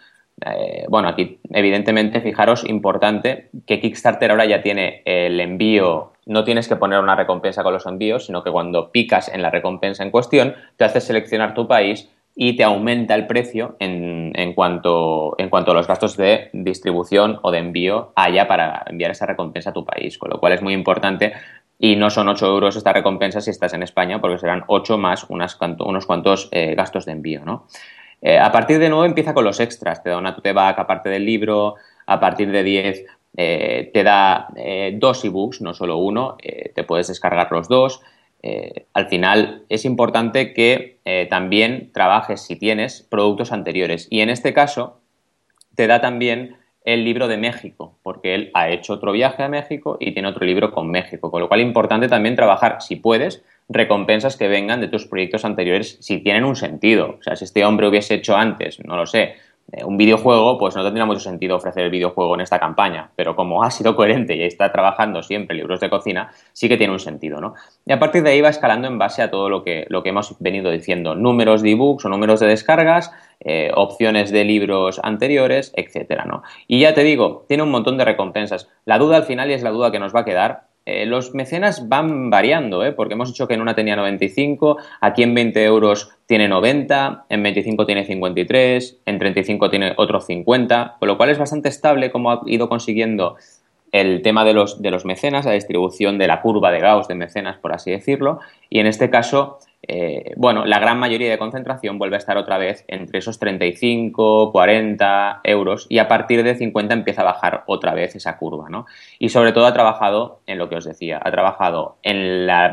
Eh, bueno, aquí evidentemente, fijaros, importante que Kickstarter ahora ya tiene el envío, no tienes que poner una recompensa con los envíos, sino que cuando picas en la recompensa en cuestión, te hace seleccionar tu país y te aumenta el precio en, en, cuanto, en cuanto a los gastos de distribución o de envío allá para enviar esa recompensa a tu país, con lo cual es muy importante y no son 8 euros esta recompensa si estás en España, porque serán 8 más unos cuantos eh, gastos de envío. ¿no? Eh, a partir de 9 empieza con los extras, te da una tote bag aparte del libro, a partir de 10 eh, te da dos ebooks, no solo uno, te puedes descargar los dos. Eh, al final es importante que eh, también trabajes, si tienes, productos anteriores. Y en este caso, te da también el libro de México, porque él ha hecho otro viaje a México y tiene otro libro con México. Con lo cual es importante también trabajar, si puedes, recompensas que vengan de tus proyectos anteriores si tienen un sentido. O sea, si este hombre hubiese hecho antes, no lo sé, un videojuego, pues no tendría mucho sentido ofrecer el videojuego en esta campaña, pero como ha sido coherente y está trabajando siempre libros de cocina, sí que tiene un sentido, ¿no? Y a partir de ahí va escalando en base a todo lo que, lo que hemos venido diciendo, números de ebooks o números de descargas, eh, opciones de libros anteriores, etcétera, ¿no? Y ya te digo, tiene un montón de recompensas. La duda al final, y es la duda que nos va a quedar, eh, los mecenas van variando, ¿eh? porque hemos dicho que en una tenía 95, aquí en 20 euros tiene 90, en 25 tiene 53, en 35 tiene otros 50, con lo cual es bastante estable como ha ido consiguiendo el tema de los, de los mecenas, la distribución de la curva de Gauss de mecenas, por así decirlo, y en este caso eh, bueno, la gran mayoría de concentración vuelve a estar otra vez entre esos 35, 40 euros y a partir de 50 empieza a bajar otra vez esa curva, ¿no? Y sobre todo ha trabajado en lo que os decía, ha trabajado en la,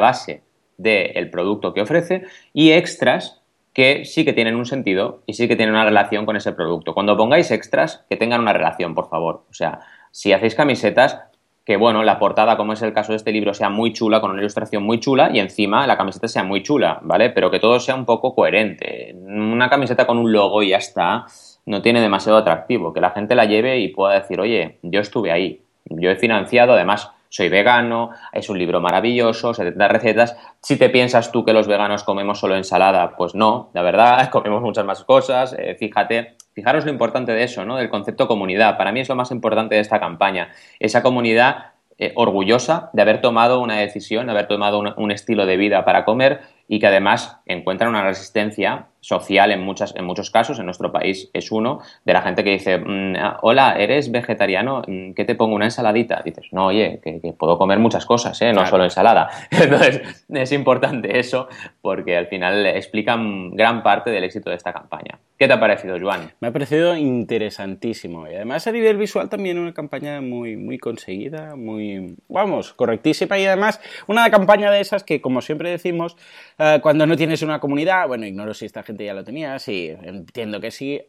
base del producto que ofrece y extras que sí que tienen un sentido y sí que tienen una relación con ese producto. Cuando pongáis extras, que tengan una relación, por favor. O sea, si hacéis camisetas, que bueno, la portada, como es el caso de este libro, sea muy chula, con una ilustración muy chula y encima la camiseta sea muy chula, ¿vale? Pero que todo sea un poco coherente. Una camiseta con un logo y ya está, no tiene demasiado atractivo. Que la gente la lleve y pueda decir, oye, yo estuve ahí, yo he financiado, además soy vegano, es un libro maravilloso, 70 recetas. Si te piensas tú que los veganos comemos solo ensalada, pues no, la verdad, comemos muchas más cosas. Eh, fíjate, Fijaros lo importante de eso, ¿no? Del concepto comunidad. Para mí es lo más importante de esta campaña. Esa comunidad eh, orgullosa de haber tomado una decisión, de haber tomado un, estilo de vida para comer y que además encuentran una resistencia social en, muchas, en muchos casos, en nuestro país es uno, de la gente que dice, mm, ah, hola, ¿eres vegetariano? Mm, ¿Qué te pongo? ¿Una ensaladita? Dices, no, oye, que, puedo comer muchas cosas, ¿eh? no solo ensalada. Entonces, es importante eso porque al final explican gran parte del éxito de esta campaña. ¿Qué te ha parecido, Joan? Me ha parecido interesantísimo y además a nivel visual también una campaña muy, muy conseguida, muy, vamos, correctísima y además una campaña de esas que, como siempre decimos, eh, cuando no tienes una comunidad, bueno, ignoro si esta gente ya lo tenía, sí, entiendo que sí,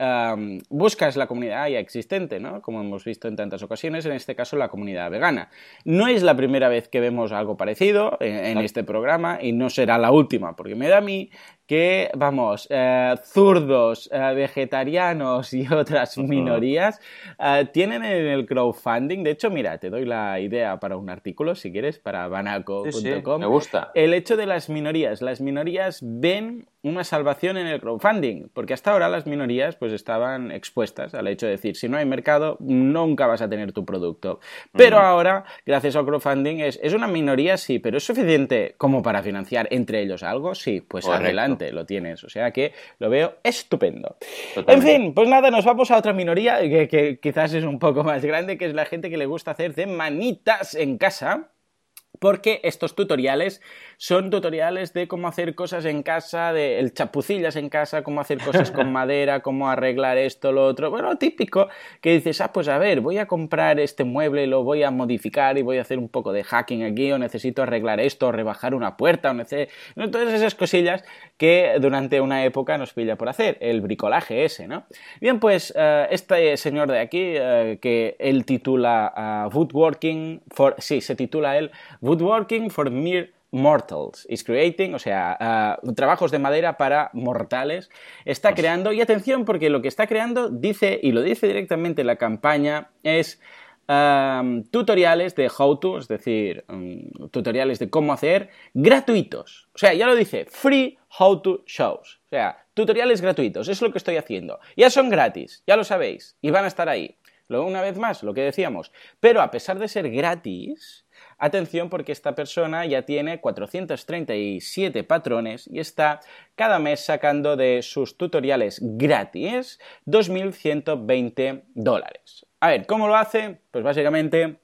buscas la comunidad ya existente, ¿no? Como hemos visto en tantas ocasiones, en este caso la comunidad vegana. No es la primera vez que vemos algo parecido en, este programa y no será la última, porque me da a mí que, vamos, eh, zurdos, eh, vegetarianos y otras minorías eh, tienen en el crowdfunding, de hecho, mira, te doy la idea para un artículo, si quieres, para banaco.com. me gusta. El hecho de las minorías. Las minorías ven una salvación en el crowdfunding, porque hasta ahora las minorías pues estaban expuestas al hecho de decir, si no hay mercado, nunca vas a tener tu producto. Pero ahora, gracias al crowdfunding, es, es, una minoría, sí, pero ¿es suficiente como para financiar entre ellos algo? Sí, pues adelante, lo tienes. O sea que lo veo estupendo. En fin, pues nada, nos vamos a otra minoría que, que quizás es un poco más grande, que es la gente que le gusta hacer de manitas en casa porque estos tutoriales son tutoriales de cómo hacer cosas en casa, de el chapucillas en casa, cómo hacer cosas con madera, cómo arreglar esto, lo otro. Bueno, típico que dices, ah, pues a ver, voy a comprar este mueble, lo voy a modificar y voy a hacer un poco de hacking aquí, o necesito arreglar esto, o rebajar una puerta, o necesito... Todas esas cosillas que durante una época nos pilla por hacer, el bricolaje ese, ¿no? Bien, pues eh, este señor de aquí, eh, que él titula uh, Woodworking for... Sí, se titula él Woodworking for Mere Mortals is creating, o sea, uh, trabajos de madera para mortales, está pues creando, y atención porque lo que está creando dice, y lo dice directamente la campaña, es um, tutoriales de how to, es decir, um, tutoriales de cómo hacer, gratuitos. O sea, ya lo dice, free how to shows. O sea, tutoriales gratuitos, es lo que estoy haciendo. Ya son gratis, ya lo sabéis, y van a estar ahí. Luego, una vez más, lo que decíamos. Pero a pesar de ser gratis, Atención porque esta persona ya tiene 437 patrones y está cada mes sacando de sus tutoriales gratis 2.120 dólares. A ver, ¿cómo lo hace? Pues básicamente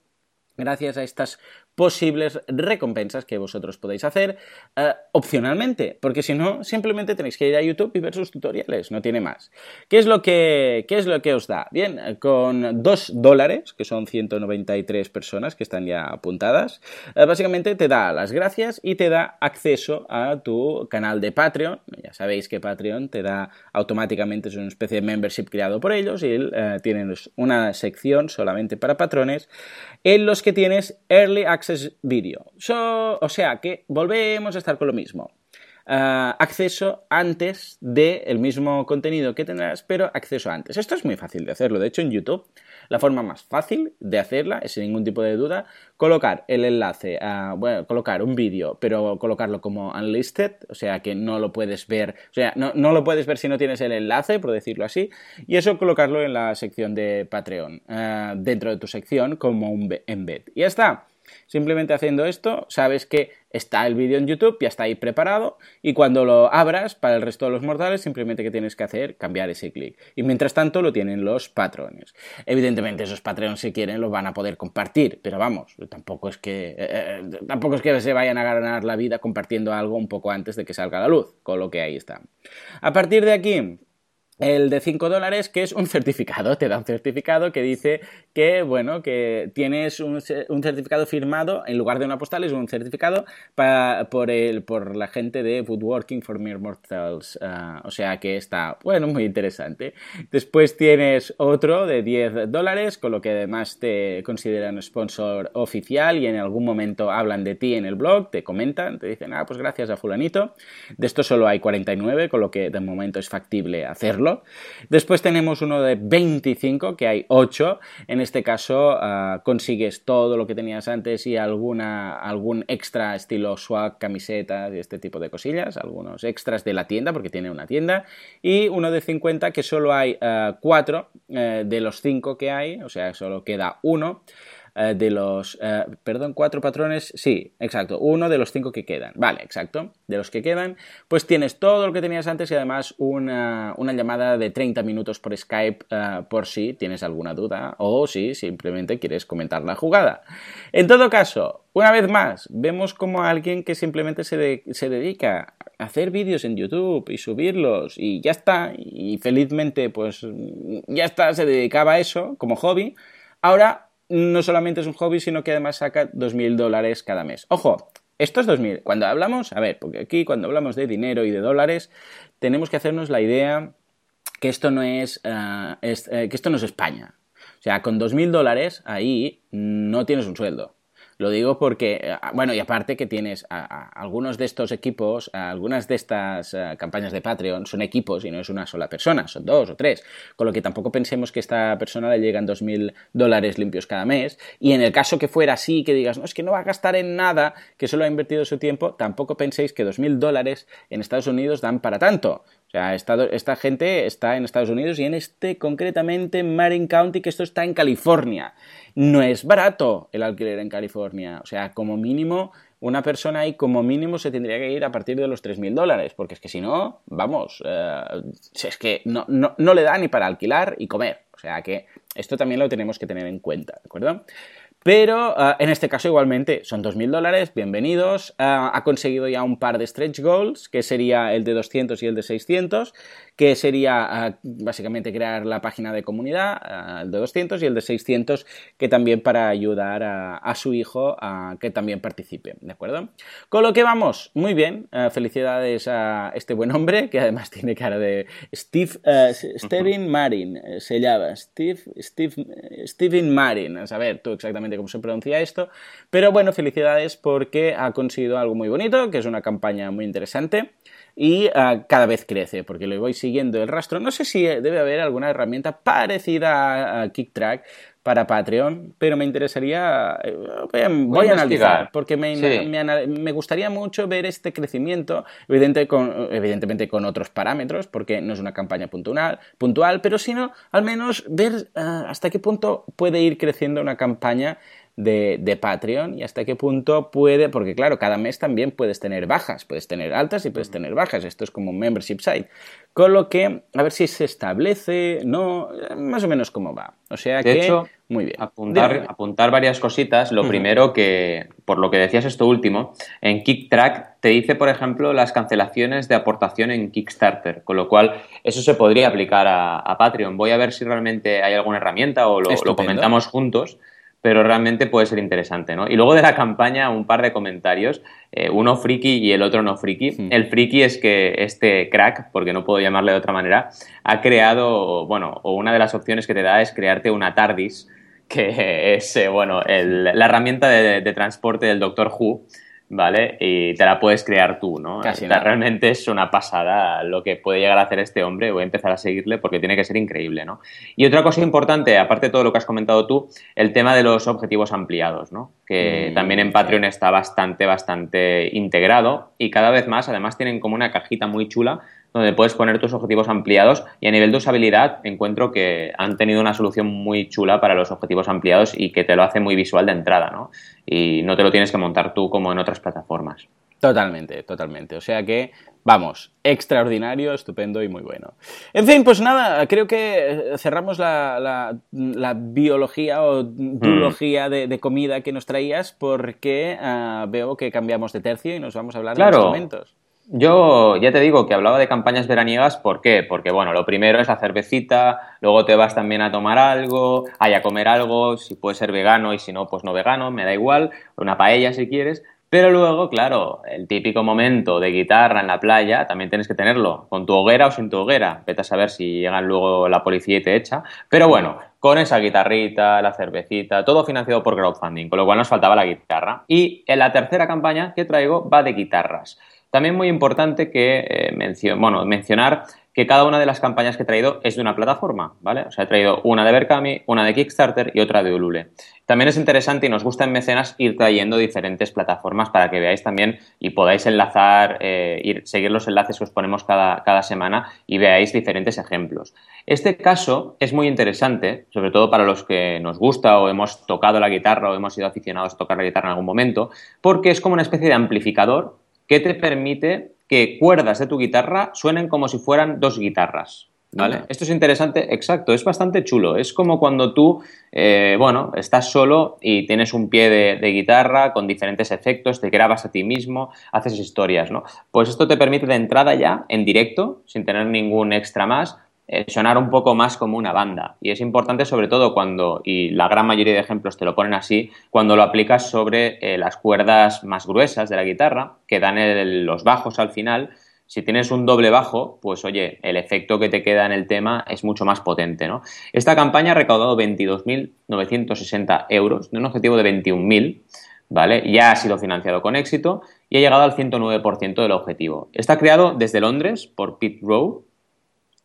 gracias a estas posibles recompensas que vosotros podéis hacer eh, opcionalmente, porque si no, simplemente tenéis que ir a YouTube y ver sus tutoriales, no tiene más. ¿Qué es lo que, qué es lo que os da? Bien, con 2 dólares, que son 193 personas que están ya apuntadas, eh, básicamente te da las gracias y te da acceso a tu canal de Patreon. Ya sabéis que Patreon te da automáticamente, es una especie de membership creado por ellos y eh, tienen una sección solamente para patrones en los que tienes Early Access Video. o sea que volvemos a estar con lo mismo. Ah, acceso antes del mismo contenido que tendrás, pero acceso antes. Esto es muy fácil de hacerlo. De hecho, en YouTube, la forma más fácil de hacerla es sin ningún tipo de duda colocar el enlace, a, bueno, colocar un vídeo, pero colocarlo como unlisted, o sea que no lo puedes ver, o sea, no, no, lo puedes ver si no tienes el enlace, por decirlo así, y eso colocarlo en la sección de Patreon, ah, dentro de tu sección como un embed. Y ya está. Simplemente haciendo esto, sabes que está el vídeo en YouTube, ya está ahí preparado, y cuando lo abras para el resto de los mortales, simplemente que tienes que hacer, cambiar ese clic. Y mientras tanto lo tienen los patrones. Evidentemente esos patrones si quieren lo van a poder compartir, pero vamos, tampoco es que, eh, eh, tampoco es que se vayan a ganar la vida compartiendo algo un poco antes de que salga a la luz, con lo que ahí está. A partir de aquí, el de 5 dólares, que es un certificado, te da un certificado que dice que, bueno, que tienes un, certificado firmado, en lugar de una postal, es un certificado por, el, por la gente de Woodworking for Mere Mortals. Ah, o sea que está, bueno, muy interesante. Después tienes otro de 10 dólares, con lo que además te consideran sponsor oficial y en algún momento hablan de ti en el blog, te comentan, te dicen, ah, pues gracias a fulanito. De esto solo hay 49, con lo que de momento es factible hacerlo. Después tenemos uno de 25, que hay 8. En este caso ah, consigues todo lo que tenías antes y alguna, algún extra estilo swag, camisetas y este tipo de cosillas, algunos extras de la tienda, porque tiene una tienda. Y uno de 50, que solo hay 4 ah, eh, de los 5 que hay, o sea, solo queda uno. Eh, de los, eh, perdón, cuatro patrones, sí, exacto, uno de los cinco que quedan, vale, exacto, de los que quedan, pues tienes todo lo que tenías antes y además una, llamada de 30 minutos por Skype eh, por si tienes alguna duda o si simplemente quieres comentar la jugada. En todo caso, una vez más, vemos como alguien que simplemente se, se dedica a hacer vídeos en YouTube y subirlos y ya está, y felizmente pues ya está, se dedicaba a eso como hobby, ahora no solamente es un hobby, sino que además saca 2.000 dólares cada mes. Ojo, esto es 2.000. Cuando hablamos, a ver, porque aquí cuando hablamos de dinero y de dólares, tenemos que hacernos la idea que esto no es, eh, que esto no es España. O sea, con 2.000 dólares ahí no tienes un sueldo. Lo digo porque, eh, bueno, y aparte que tienes algunos de estos equipos, algunas de estas eh, campañas de Patreon son equipos y no es una sola persona, son dos o tres. Con lo que tampoco pensemos que a esta persona le llegan 2.000 dólares limpios cada mes. Y en el caso que fuera así, que digas, no, es que no va a gastar en nada, que solo ha invertido su tiempo, tampoco penséis que 2.000 dólares en Estados Unidos dan para tanto. O sea, esta, gente está en Estados Unidos y en este concretamente Marin County, que esto está en California. No es barato el alquiler en California. O sea, como mínimo, una persona ahí como mínimo se tendría que ir a partir de los 3.000 dólares, porque es que si no, vamos, eh, es que no, no, no le da ni para alquilar y comer. O sea que esto también lo tenemos que tener en cuenta, ¿de acuerdo? Pero ah, en este caso igualmente son 2.000 dólares, bienvenidos. Ah, ha conseguido ya un par de stretch goals, que sería el de 200 y el de 600, que sería ah, básicamente crear la página de comunidad, el de 200 y el de 600, que también para ayudar a, su hijo a que también participe, ¿de acuerdo? Con lo que vamos, muy bien, felicidades a este buen hombre, que además tiene cara de Steve, Steven Marin, eh, se llama Steve, Steve, Steven Marin, a saber tú exactamente cómo se pronuncia esto, pero bueno, felicidades porque ha conseguido algo muy bonito, que es una campaña muy interesante y ah, cada vez crece, porque le voy siguiendo el rastro. No sé si debe haber alguna herramienta parecida a, KickTrack para Patreon, pero me interesaría, eh, voy, a, analizar, porque me, me, gustaría mucho ver este crecimiento, evidentemente con otros parámetros, porque no es una campaña puntual, puntual pero sino al menos ver ah, hasta qué punto puede ir creciendo una campaña de, Patreon y hasta qué punto puede, porque claro, cada mes también puedes tener bajas, puedes tener altas y puedes tener bajas, esto es como un membership site, con lo que a ver si se establece, no, más o menos cómo va. O sea de que, hecho, muy bien. Apuntar, apuntar varias cositas, lo primero que, por lo que decías esto último, en KickTrack te dice, por ejemplo, las cancelaciones de aportación en Kickstarter, con lo cual eso se podría aplicar a, Patreon. Voy a ver si realmente hay alguna herramienta o lo, lo comentamos juntos pero realmente puede ser interesante, ¿no? Y luego de la campaña, un par de comentarios, eh, uno friki y el otro no friki. El friki es que este crack, porque no puedo llamarle de otra manera, ha creado, bueno, o una de las opciones que te da es crearte una TARDIS, que es, eh, bueno, la herramienta de, de transporte del Doctor Who, ¿vale? Y te la puedes crear tú, ¿no? Casi Realmente es una pasada lo que puede llegar a hacer este hombre. Voy a empezar a seguirle porque tiene que ser increíble, ¿no? Y otra cosa importante, aparte de todo lo que has comentado tú, el tema de los objetivos ampliados, ¿no? Que mm, también en Patreon está bastante, bastante integrado y cada vez más, además, tienen como una cajita muy chula donde puedes poner tus objetivos ampliados y a nivel de usabilidad encuentro que han tenido una solución muy chula para los objetivos ampliados y que te lo hace muy visual de entrada, ¿no? Y no te lo tienes que montar tú como en otras plataformas. Totalmente, totalmente. O sea que, vamos, extraordinario, estupendo y muy bueno. En fin, pues nada, creo que cerramos la, biología o biología de, comida que nos traías porque ah, veo que cambiamos de tercio y nos vamos a hablar de instrumentos. Yo ya te digo que hablaba de campañas veraniegas, ¿por qué? Porque, bueno, lo primero es la cervecita, luego te vas también a tomar algo, a comer algo, si puede ser vegano y si no, pues no vegano, me da igual, una paella si quieres. Pero luego, claro, el típico momento de guitarra en la playa también tienes que tenerlo, con tu hoguera o sin tu hoguera. Vete a saber si llegan luego la policía y te echa. Pero bueno, con esa guitarrita, la cervecita, todo financiado por crowdfunding, con lo cual nos faltaba la guitarra. Y en la tercera campaña que traigo va de guitarras. También muy importante que eh, mencionar que cada una de las campañas que he traído es de una plataforma, ¿vale? O sea, he traído una de Berkami, una de Kickstarter y otra de Ulule. también es interesante y nos gusta en Mecenas ir trayendo diferentes plataformas para que veáis también y podáis enlazar, eh, ir, seguir los enlaces que os ponemos cada, cada semana y veáis diferentes ejemplos. Este caso es muy interesante, sobre todo para los que nos gusta o hemos tocado la guitarra o hemos sido aficionados a tocar la guitarra en algún momento, porque es como una especie de amplificador que te permite que cuerdas de tu guitarra suenen como si fueran dos guitarras. ¿Vale? Esto es interesante, exacto, es bastante chulo. Es como cuando tú, eh, bueno, estás solo y tienes un pie de, de, guitarra con diferentes efectos, te grabas a ti mismo, haces historias, ¿no? Pues esto te permite de entrada ya, en directo, sin tener ningún extra más, eh, sonar un poco más como una banda. Y es importante sobre todo cuando, y la gran mayoría de ejemplos te lo ponen así, cuando lo aplicas sobre eh, las cuerdas más gruesas de la guitarra, que dan los bajos al final. Si tienes un doble bajo, pues oye, el efecto que te queda en el tema es mucho más potente, ¿no? Esta campaña ha recaudado 22.960 euros de un objetivo de 21.000, ¿vale? Ya ha sido financiado con éxito y ha llegado al 109% del objetivo. Está creado desde Londres por Pete Rowe,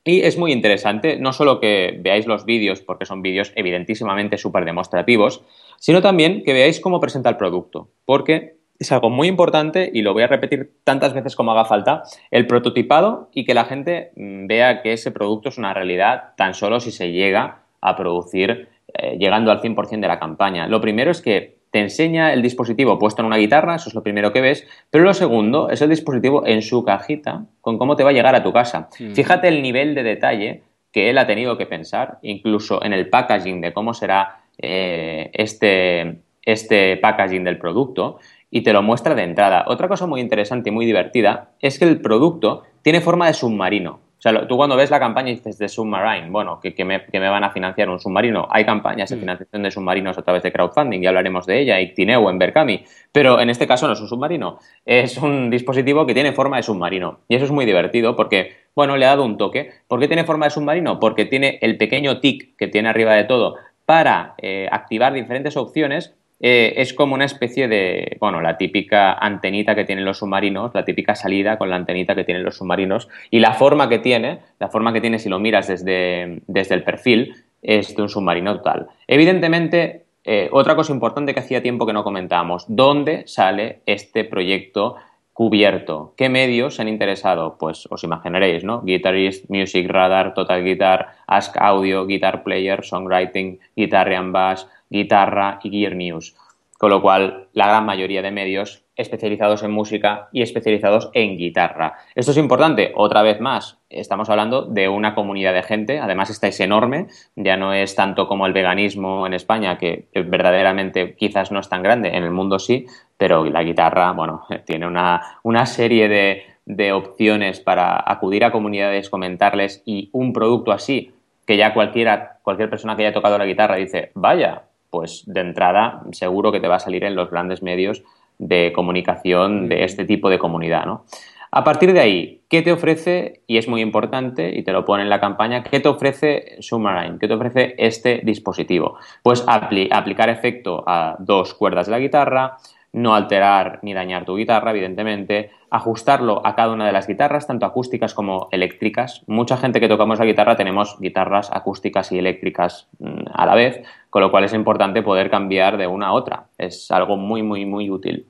y es muy interesante, no solo que veáis los vídeos, porque son vídeos evidentísimamente súper demostrativos, sino también que veáis cómo presenta el producto, porque es algo muy importante y lo voy a repetir tantas veces como haga falta, el prototipado y que la gente mm, vea que ese producto es una realidad tan solo si se llega a producir eh, llegando al 100% de la campaña. Lo primero es que te enseña el dispositivo puesto en una guitarra, eso es lo primero que ves, pero lo segundo es el dispositivo en su cajita con cómo te va a llegar a tu casa. Fíjate el nivel de detalle que él ha tenido que pensar, incluso en el packaging de cómo será eh, este, este packaging del producto, y te lo muestra de entrada. Otra cosa muy interesante y muy divertida es que el producto tiene forma de submarino. Sea, tú cuando ves la campaña y dices de Submarine, bueno, que, me, van a financiar un submarino. Hay campañas de mm. financiación de submarinos a través de crowdfunding, ya hablaremos de ella, Ictineo en Berkami, pero en este caso no es un submarino, es un dispositivo que tiene forma de submarino. Y eso es muy divertido porque, bueno, le ha dado un toque. ¿Por qué tiene forma de submarino? Porque tiene el pequeño tic que tiene arriba de todo para eh, activar diferentes opciones eh, es como una especie de, bueno, la típica antenita que tienen los submarinos, la típica salida con la antenita que tienen los submarinos y la forma que tiene, la forma que tiene si lo miras desde, desde el perfil, es de un submarino total. Evidentemente, eh, otra cosa importante que hacía tiempo que no comentábamos, ¿dónde sale este proyecto cubierto? ¿Qué medios se han interesado? Pues os imaginaréis, ¿no? Guitarist, Music Radar, Total Guitar, Ask Audio, Guitar Player, Songwriting, Guitar and Bass, guitarra y gear news. Con lo cual, la gran mayoría de medios especializados en música y especializados en guitarra. Esto es importante, otra vez más, estamos hablando de una comunidad de gente, además esta es enorme, ya no es tanto como el veganismo en España, que verdaderamente quizás no es tan grande, en el mundo sí, pero la guitarra, bueno, tiene una, una serie de, de opciones para acudir a comunidades, comentarles y un producto así que ya cualquiera, cualquier persona que haya tocado la guitarra dice, vaya, pues de entrada seguro que te va a salir en los grandes medios de comunicación de este tipo de comunidad, ¿no? A partir de ahí, ¿qué te ofrece? Y es muy importante, y te lo pone en la campaña, ¿qué te ofrece Submarine? ¿Qué te ofrece este dispositivo? Pues aplicar efecto a dos cuerdas de la guitarra, no alterar ni dañar tu guitarra, evidentemente, ajustarlo a cada una de las guitarras, tanto acústicas como eléctricas. Mucha gente que tocamos la guitarra tenemos guitarras acústicas y eléctricas mm, a la vez, con lo cual es importante poder cambiar de una a otra. Es algo muy, muy, muy útil.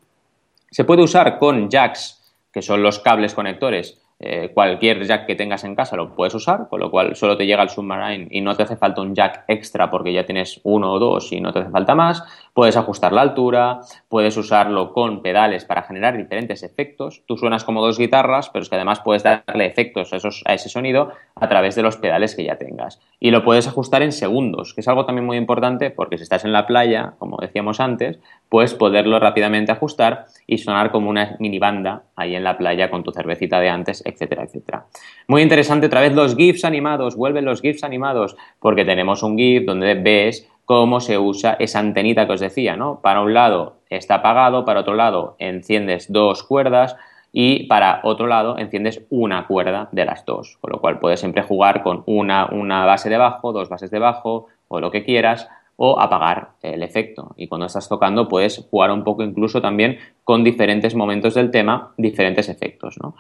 Se puede usar con jacks, que son los cables conectores eh, cualquier jack que tengas en casa lo puedes usar, con lo cual solo te llega el Submarine y no te hace falta un jack extra porque ya tienes uno o dos y no te hace falta más. Puedes ajustar la altura, puedes usarlo con pedales para generar diferentes efectos. Tú suenas como dos guitarras, pero es que además puedes darle efectos a, esos, a ese sonido a través de los pedales que ya tengas. Y lo puedes ajustar en segundos, que es algo también muy importante porque si estás en la playa, como decíamos antes, puedes poderlo rápidamente ajustar y sonar como una mini banda ahí en la playa con tu cervecita de antes etcétera, etcétera. Muy interesante otra vez los GIFs animados, vuelven los GIFs animados, porque tenemos un GIF donde ves cómo se usa esa antenita que os decía, ¿no? Para un lado está apagado, para otro lado enciendes dos cuerdas y para otro lado enciendes una cuerda de las dos, con lo cual puedes siempre jugar con una, una base de bajo, dos bases de bajo o lo que quieras o apagar el efecto. Y cuando estás tocando puedes jugar un poco incluso también con diferentes momentos del tema, diferentes efectos. ¿no?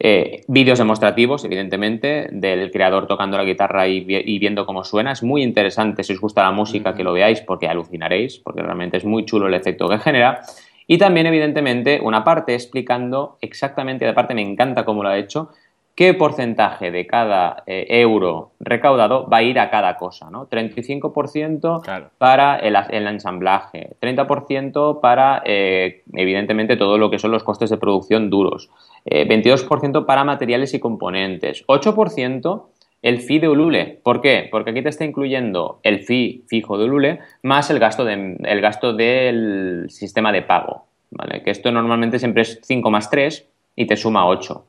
Eh, vídeos demostrativos, evidentemente, del creador tocando la guitarra y, viendo cómo suena. Es muy interesante si os gusta la música que lo veáis porque alucinaréis, porque realmente es muy chulo el efecto que genera. Y también, evidentemente, una parte explicando exactamente, aparte me encanta cómo lo ha hecho, qué porcentaje de cada eh, euro recaudado va a ir a cada cosa, ¿no? 35% para el, ensamblaje, 30% para, eh, evidentemente, todo lo que son los costes de producción duros, 22% eh, para materiales y componentes, 8% el fee de Ulule. ¿Por qué? Porque aquí te está incluyendo el fee fijo de Ulule más el gasto, el gasto del sistema de pago, ¿vale? Que esto normalmente siempre es 5 más 3 y te suma 8.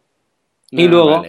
Y ah, luego,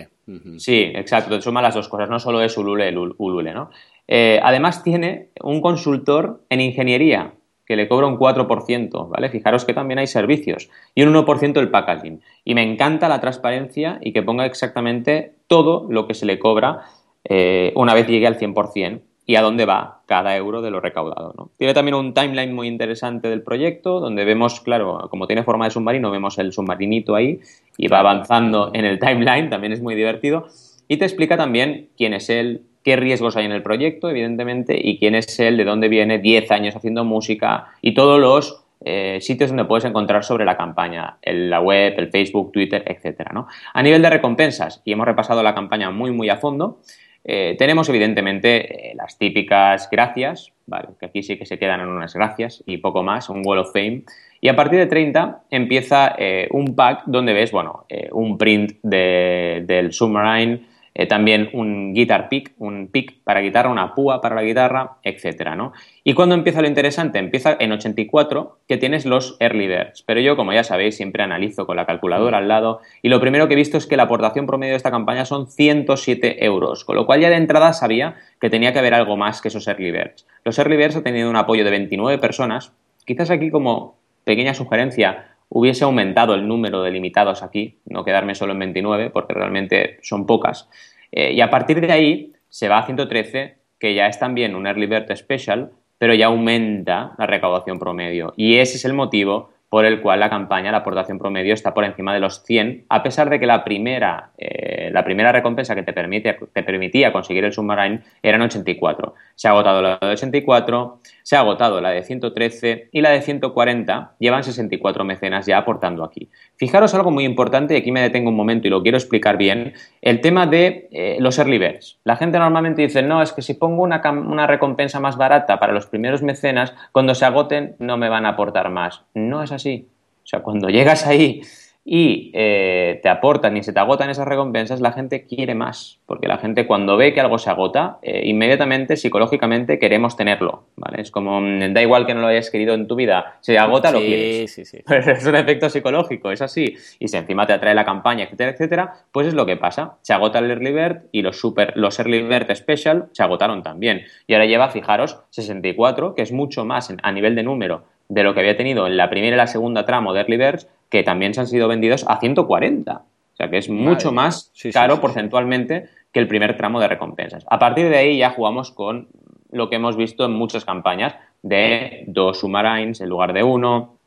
sí, exacto, suma las dos cosas, no solo es Ulule, Ulule, ¿no? Eh, además tiene un consultor en ingeniería que le cobra un 4%, ¿vale? Fijaros que también hay servicios y un 1% el packaging. Y me encanta la transparencia y que ponga exactamente todo lo que se le cobra eh, una vez llegue al 100% y a dónde va cada euro de lo recaudado. ¿no? Tiene también un timeline muy interesante del proyecto, donde vemos, claro, como tiene forma de submarino, vemos el submarinito ahí y va avanzando en el timeline, también es muy divertido. Y te explica también quién es él, qué riesgos hay en el proyecto, evidentemente, y quién es él, de dónde viene, 10 años haciendo música y todos los eh, sitios donde puedes encontrar sobre la campaña, la web, el Facebook, Twitter, etcétera. ¿no? A nivel de recompensas, y hemos repasado la campaña muy, muy a fondo, eh, tenemos evidentemente eh, las típicas gracias, que aquí sí que se quedan en unas gracias y poco más, un Wall of Fame. Y a partir de 30 empieza eh, un pack donde ves, bueno, un print del Submarine, eh, también un guitar pick, un pick para guitarra, una púa para la guitarra, etcétera, ¿no? Y cuando empieza lo interesante, empieza en 84, que tienes los early birds. Pero yo, como ya sabéis, siempre analizo con la calculadora al lado y lo primero que he visto es que la aportación promedio de esta campaña son 107 euros, con lo cual ya de entrada sabía que tenía que haber algo más que esos early birds. Los early birds han tenido un apoyo de 29 personas. Quizás aquí como pequeña sugerencia, hubiese aumentado el número de limitados aquí, no quedarme solo en 29, porque realmente son pocas. Eh, y a partir de ahí se va a 113, que ya es también un Early Bird Special, pero ya aumenta la recaudación promedio. Y ese es el motivo por el cual la campaña, la aportación promedio, está por encima de los 100, a pesar de que la primera, eh, la primera recompensa que te, permite, te permitía conseguir el Submarine eran 84. Se ha agotado la de 84, se ha agotado la de 113 y la de 140 llevan 64 mecenas ya aportando aquí. Fijaros algo muy importante, y aquí me detengo un momento y lo quiero explicar bien, el tema de eh, los early birds. La gente normalmente dice, no, es que si pongo una, una recompensa más barata para los primeros mecenas, cuando se agoten no me van a aportar más. No es así. O sea, cuando llegas ahí y eh, te aportan y se te agotan esas recompensas, la gente quiere más, porque la gente cuando ve que algo se agota, eh, inmediatamente, psicológicamente, queremos tenerlo, ¿vale? Es como, mm, da igual que no lo hayas querido en tu vida, se agota, lo quieres. Sí, sí. es un efecto psicológico, es así. Y si encima te atrae la campaña, etcétera, etcétera, pues es lo que pasa. Se agota el Early Bird y los, super, los Early Bird Special se agotaron también. Y ahora lleva, fijaros, 64, que es mucho más a nivel de número de lo que había tenido en la primera y la segunda tramo de Early Birds, que también se han sido vendidos a 140. O sea que es mucho más caro porcentualmente que el primer tramo de recompensas. A partir de ahí ya jugamos con lo que hemos visto en muchas campañas de dos submarines en lugar de uno,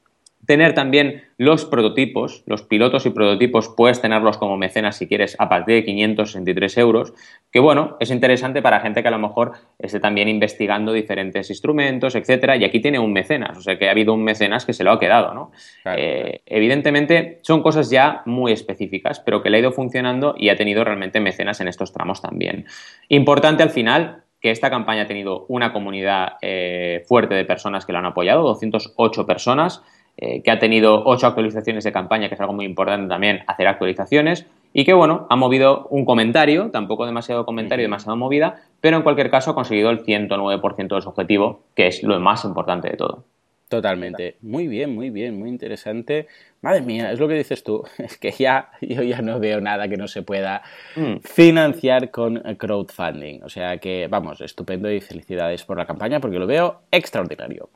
tener también los prototipos, los pilotos y prototipos, puedes tenerlos como mecenas si quieres a partir de 563 euros, que bueno, es interesante para gente que a lo mejor esté también investigando diferentes instrumentos, etcétera, y aquí tiene un mecenas, o sea que ha habido un mecenas que se lo ha quedado, ¿no? Eh, evidentemente son cosas ya muy específicas, pero que le ha ido funcionando y ha tenido realmente mecenas en estos tramos también. Importante al final, que esta campaña ha tenido una comunidad eh, fuerte de personas que la han apoyado, 208 personas, eh, que ha tenido ocho actualizaciones de campaña, que es algo muy importante también, hacer actualizaciones, y que, bueno, ha movido un comentario, tampoco demasiado comentario, demasiado movida, pero en cualquier caso ha conseguido el 109% de su objetivo, que es lo más importante de todo. Totalmente. Muy bien, muy bien, muy interesante. Madre mía, es lo que dices tú. Es que ya yo ya no veo nada que no se pueda mm. financiar con crowdfunding. O sea que, vamos, estupendo y felicidades por la campaña porque lo veo extraordinario.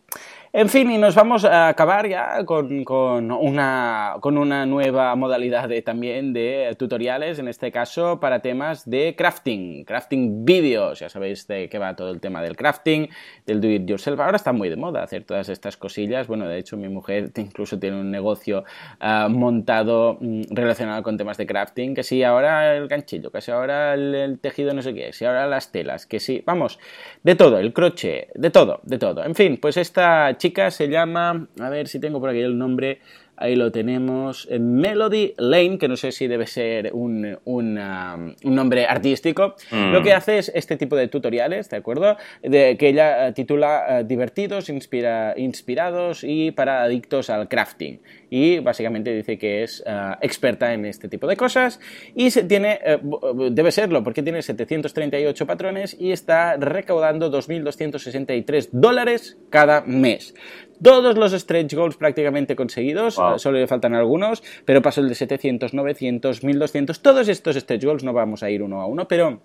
En fin, y nos vamos a acabar ya con, con, una, con una nueva modalidad de, también de tutoriales, en este caso para temas de crafting, crafting vídeos. Ya sabéis de qué va todo el tema del crafting, del do it yourself. Ahora está muy de moda hacer todas estas cosillas. Bueno, de hecho, mi mujer incluso tiene un negocio uh, montado um, relacionado con temas de crafting. Que sí, ahora el ganchillo, que sí, ahora el, tejido no sé qué, que sí, ahora las telas, que sí, vamos, de todo, el crochet, de todo, de todo. En fin, pues esta chica se llama, a ver si tengo por aquí el nombre, Ahí lo tenemos. Melody Lane, que no sé si debe ser un, un, nombre artístico. Mm. Lo que hace es este tipo de tutoriales, ¿de acuerdo? De, que ella eh, titula eh, Divertidos, inspira, inspirados y para adictos al crafting. Y básicamente dice que es eh, experta en este tipo de cosas. Y se tiene, debe serlo, porque tiene 738 patrones y está recaudando 2.263 dólares cada mes. Todos los stretch goals prácticamente conseguidos, solo le faltan algunos, pero paso el de 700, 900, 1200. Todos estos stretch goals no vamos a ir uno a uno, pero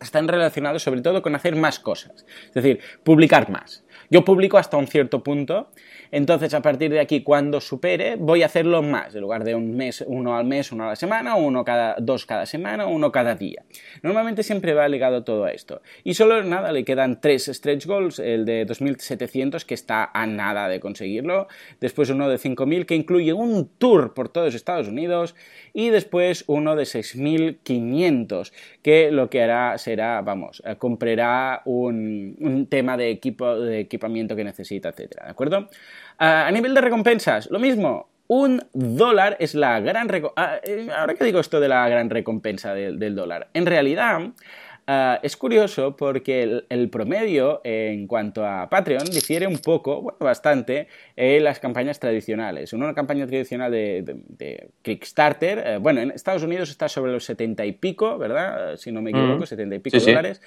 están relacionados sobre todo con hacer más cosas, es decir, publicar más. Yo publico hasta un cierto punto entonces, a partir de aquí, cuando supere, voy a hacerlo más. En lugar de un mes, uno al mes, uno a la semana, uno cada, dos cada semana, uno cada día. Normalmente siempre va ligado todo a esto. Y solo nada, le quedan tres stretch goals, el de 2700 que está a nada de conseguirlo, después uno de 5000 que incluye un tour por todos Estados Unidos y después uno de 6500 que lo que hará será, vamos, eh, comprará un, un tema de, equipo, de equipamiento que necesita, etcétera, ¿de acuerdo? A nivel de recompensas, lo mismo. Un dólar es la gran recompensa. Eh, ahora que digo esto de la gran recompensa del, dólar, en realidad es curioso porque el, promedio en cuanto a Patreon difiere un poco, bueno, bastante, en las campañas tradicionales. Una campaña tradicional de, Kickstarter, eh, bueno, en Estados Unidos está sobre los 70 y pico, ¿verdad? Si no me equivoco, 70 y pico dólares.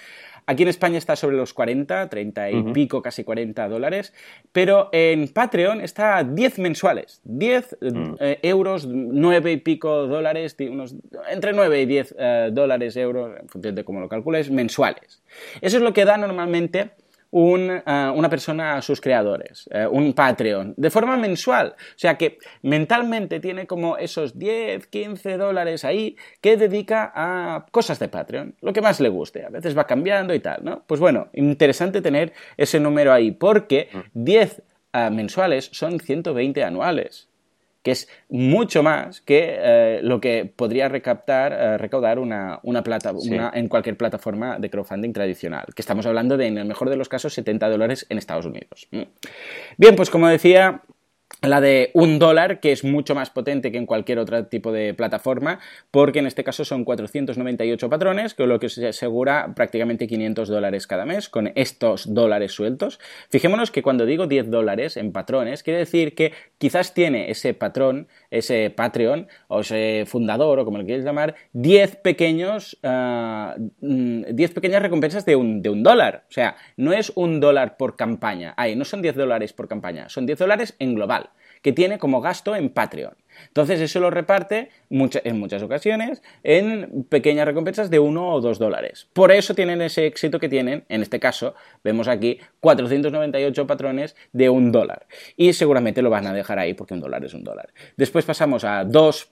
Aquí en España está sobre los 40, 30 y pico, casi 40 dólares, pero en Patreon está a 10 mensuales, 10 mm. eh, euros, 9 y pico dólares, unos, entre 9 y 10 eh, dólares, euros, en función de cómo lo calcules, mensuales. Eso es lo que da normalmente eh, una persona a sus creadores, eh, un Patreon, de forma mensual. O sea que mentalmente tiene como esos 10, 15 dólares ahí que dedica a cosas de Patreon, lo que más le guste. A veces va cambiando y tal, ¿no? Pues bueno, interesante tener ese número ahí, porque 10 mm. eh, mensuales son 120 anuales que es mucho más que eh, lo que podría recaptar, eh, recaudar una, una plata, en cualquier plataforma de crowdfunding tradicional, que estamos hablando de, en el mejor de los casos, 70 dólares en Estados Unidos. Mm. Bien, pues como decía, la de un dólar, que es mucho más potente que en cualquier otro tipo de plataforma, porque en este caso son 498 patrones, con lo que se asegura prácticamente 500 dólares cada mes con estos dólares sueltos. Fijémonos que cuando digo 10 dólares en patrones, quiere decir que quizás tiene ese patrón, ese Patreon, o ese fundador, o como lo quieras llamar, 10 pequeños, 10 ah, mm, pequeñas recompensas de un, de un dólar. O sea, no es un dólar por campaña. No son 10 dólares por campaña, son 10 dólares en global que tiene como gasto en Patreon. Entonces eso lo reparte en muchas ocasiones en pequeñas recompensas de 1 o 2 dólares. Por eso tienen ese éxito que tienen, en este caso, vemos aquí 498 patrones de 1 dólar. Y seguramente lo van a dejar ahí porque un dólar es un dólar. Después pasamos a 2,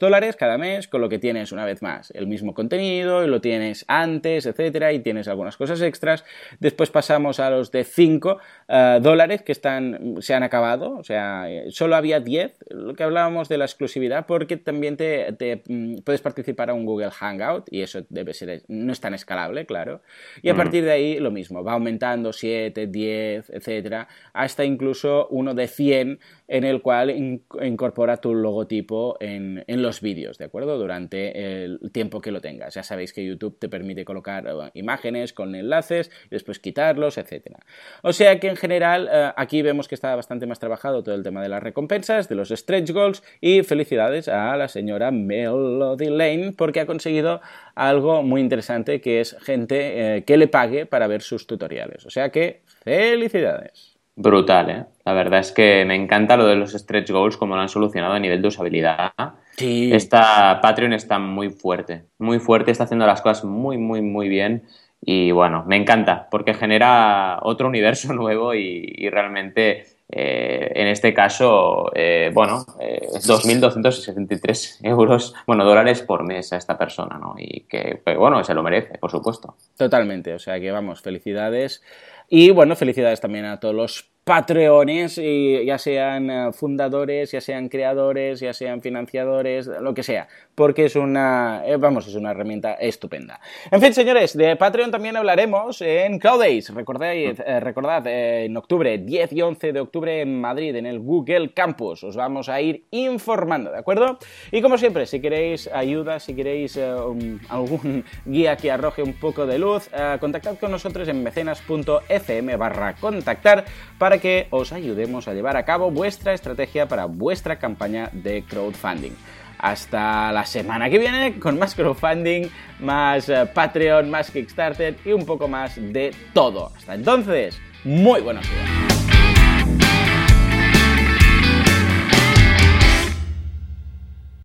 dólares cada mes, con lo que tienes una vez más el mismo contenido, y lo tienes antes, etcétera, y tienes algunas cosas extras. Después pasamos a los de 5 eh, dólares que están, se han acabado, o sea, solo había 10 lo que hablábamos de la exclusividad, porque también te, mm, puedes participar a un Google Hangout y eso debe ser, no es tan escalable, claro. Y a mm. partir de ahí lo mismo, va aumentando 7, 10, etcétera, hasta incluso uno de 100 en el cual incorpora tu logotipo en, los vídeos, ¿de acuerdo? Durante el tiempo que lo tengas. Ya sabéis que YouTube te permite colocar eh, imágenes con enlaces, después quitarlos, etcétera. O sea que en general eh, aquí vemos que está bastante más trabajado todo el tema de las recompensas, de los stretch goals y felicidades a la señora Melody Lane porque ha conseguido algo muy interesante que es gente eh, que le pague para ver sus tutoriales. O sea que felicidades. Brutal, ¿eh? La verdad es que me encanta lo de los stretch goals, como lo han solucionado a nivel de usabilidad. Sí. Esta Patreon está muy fuerte, muy fuerte, está haciendo las cosas muy, muy, muy bien. Y bueno, me encanta porque genera otro universo nuevo y, realmente eh, en este caso, eh, bueno, eh, 2.263 euros, bueno, dólares por mes a esta persona, ¿no? Y que, pues, bueno, se lo merece, por supuesto. Totalmente, o sea que vamos, felicidades. Y bueno, felicidades también a todos los patreones, y ya sean eh, fundadores, ya sean creadores, ya sean financiadores, lo que sea, porque es una, eh, vamos, es una herramienta estupenda. En fin, señores, de Patreon también hablaremos en Cloud Days. Recordad, eh, recordad en octubre, 10 y 11 de octubre en Madrid, en el Google Campus. Os vamos a ir informando, ¿de acuerdo? Y como siempre, si queréis ayuda, si queréis algún guía que arroje un poco de luz, contactad con nosotros en mecenas.fm barra contactar para que os ayudemos a llevar a cabo vuestra estrategia para vuestra campaña de crowdfunding. Hasta la semana que viene con más crowdfunding, más eh, Patreon, más Kickstarter y un poco más de todo. Hasta entonces, muy buenos días.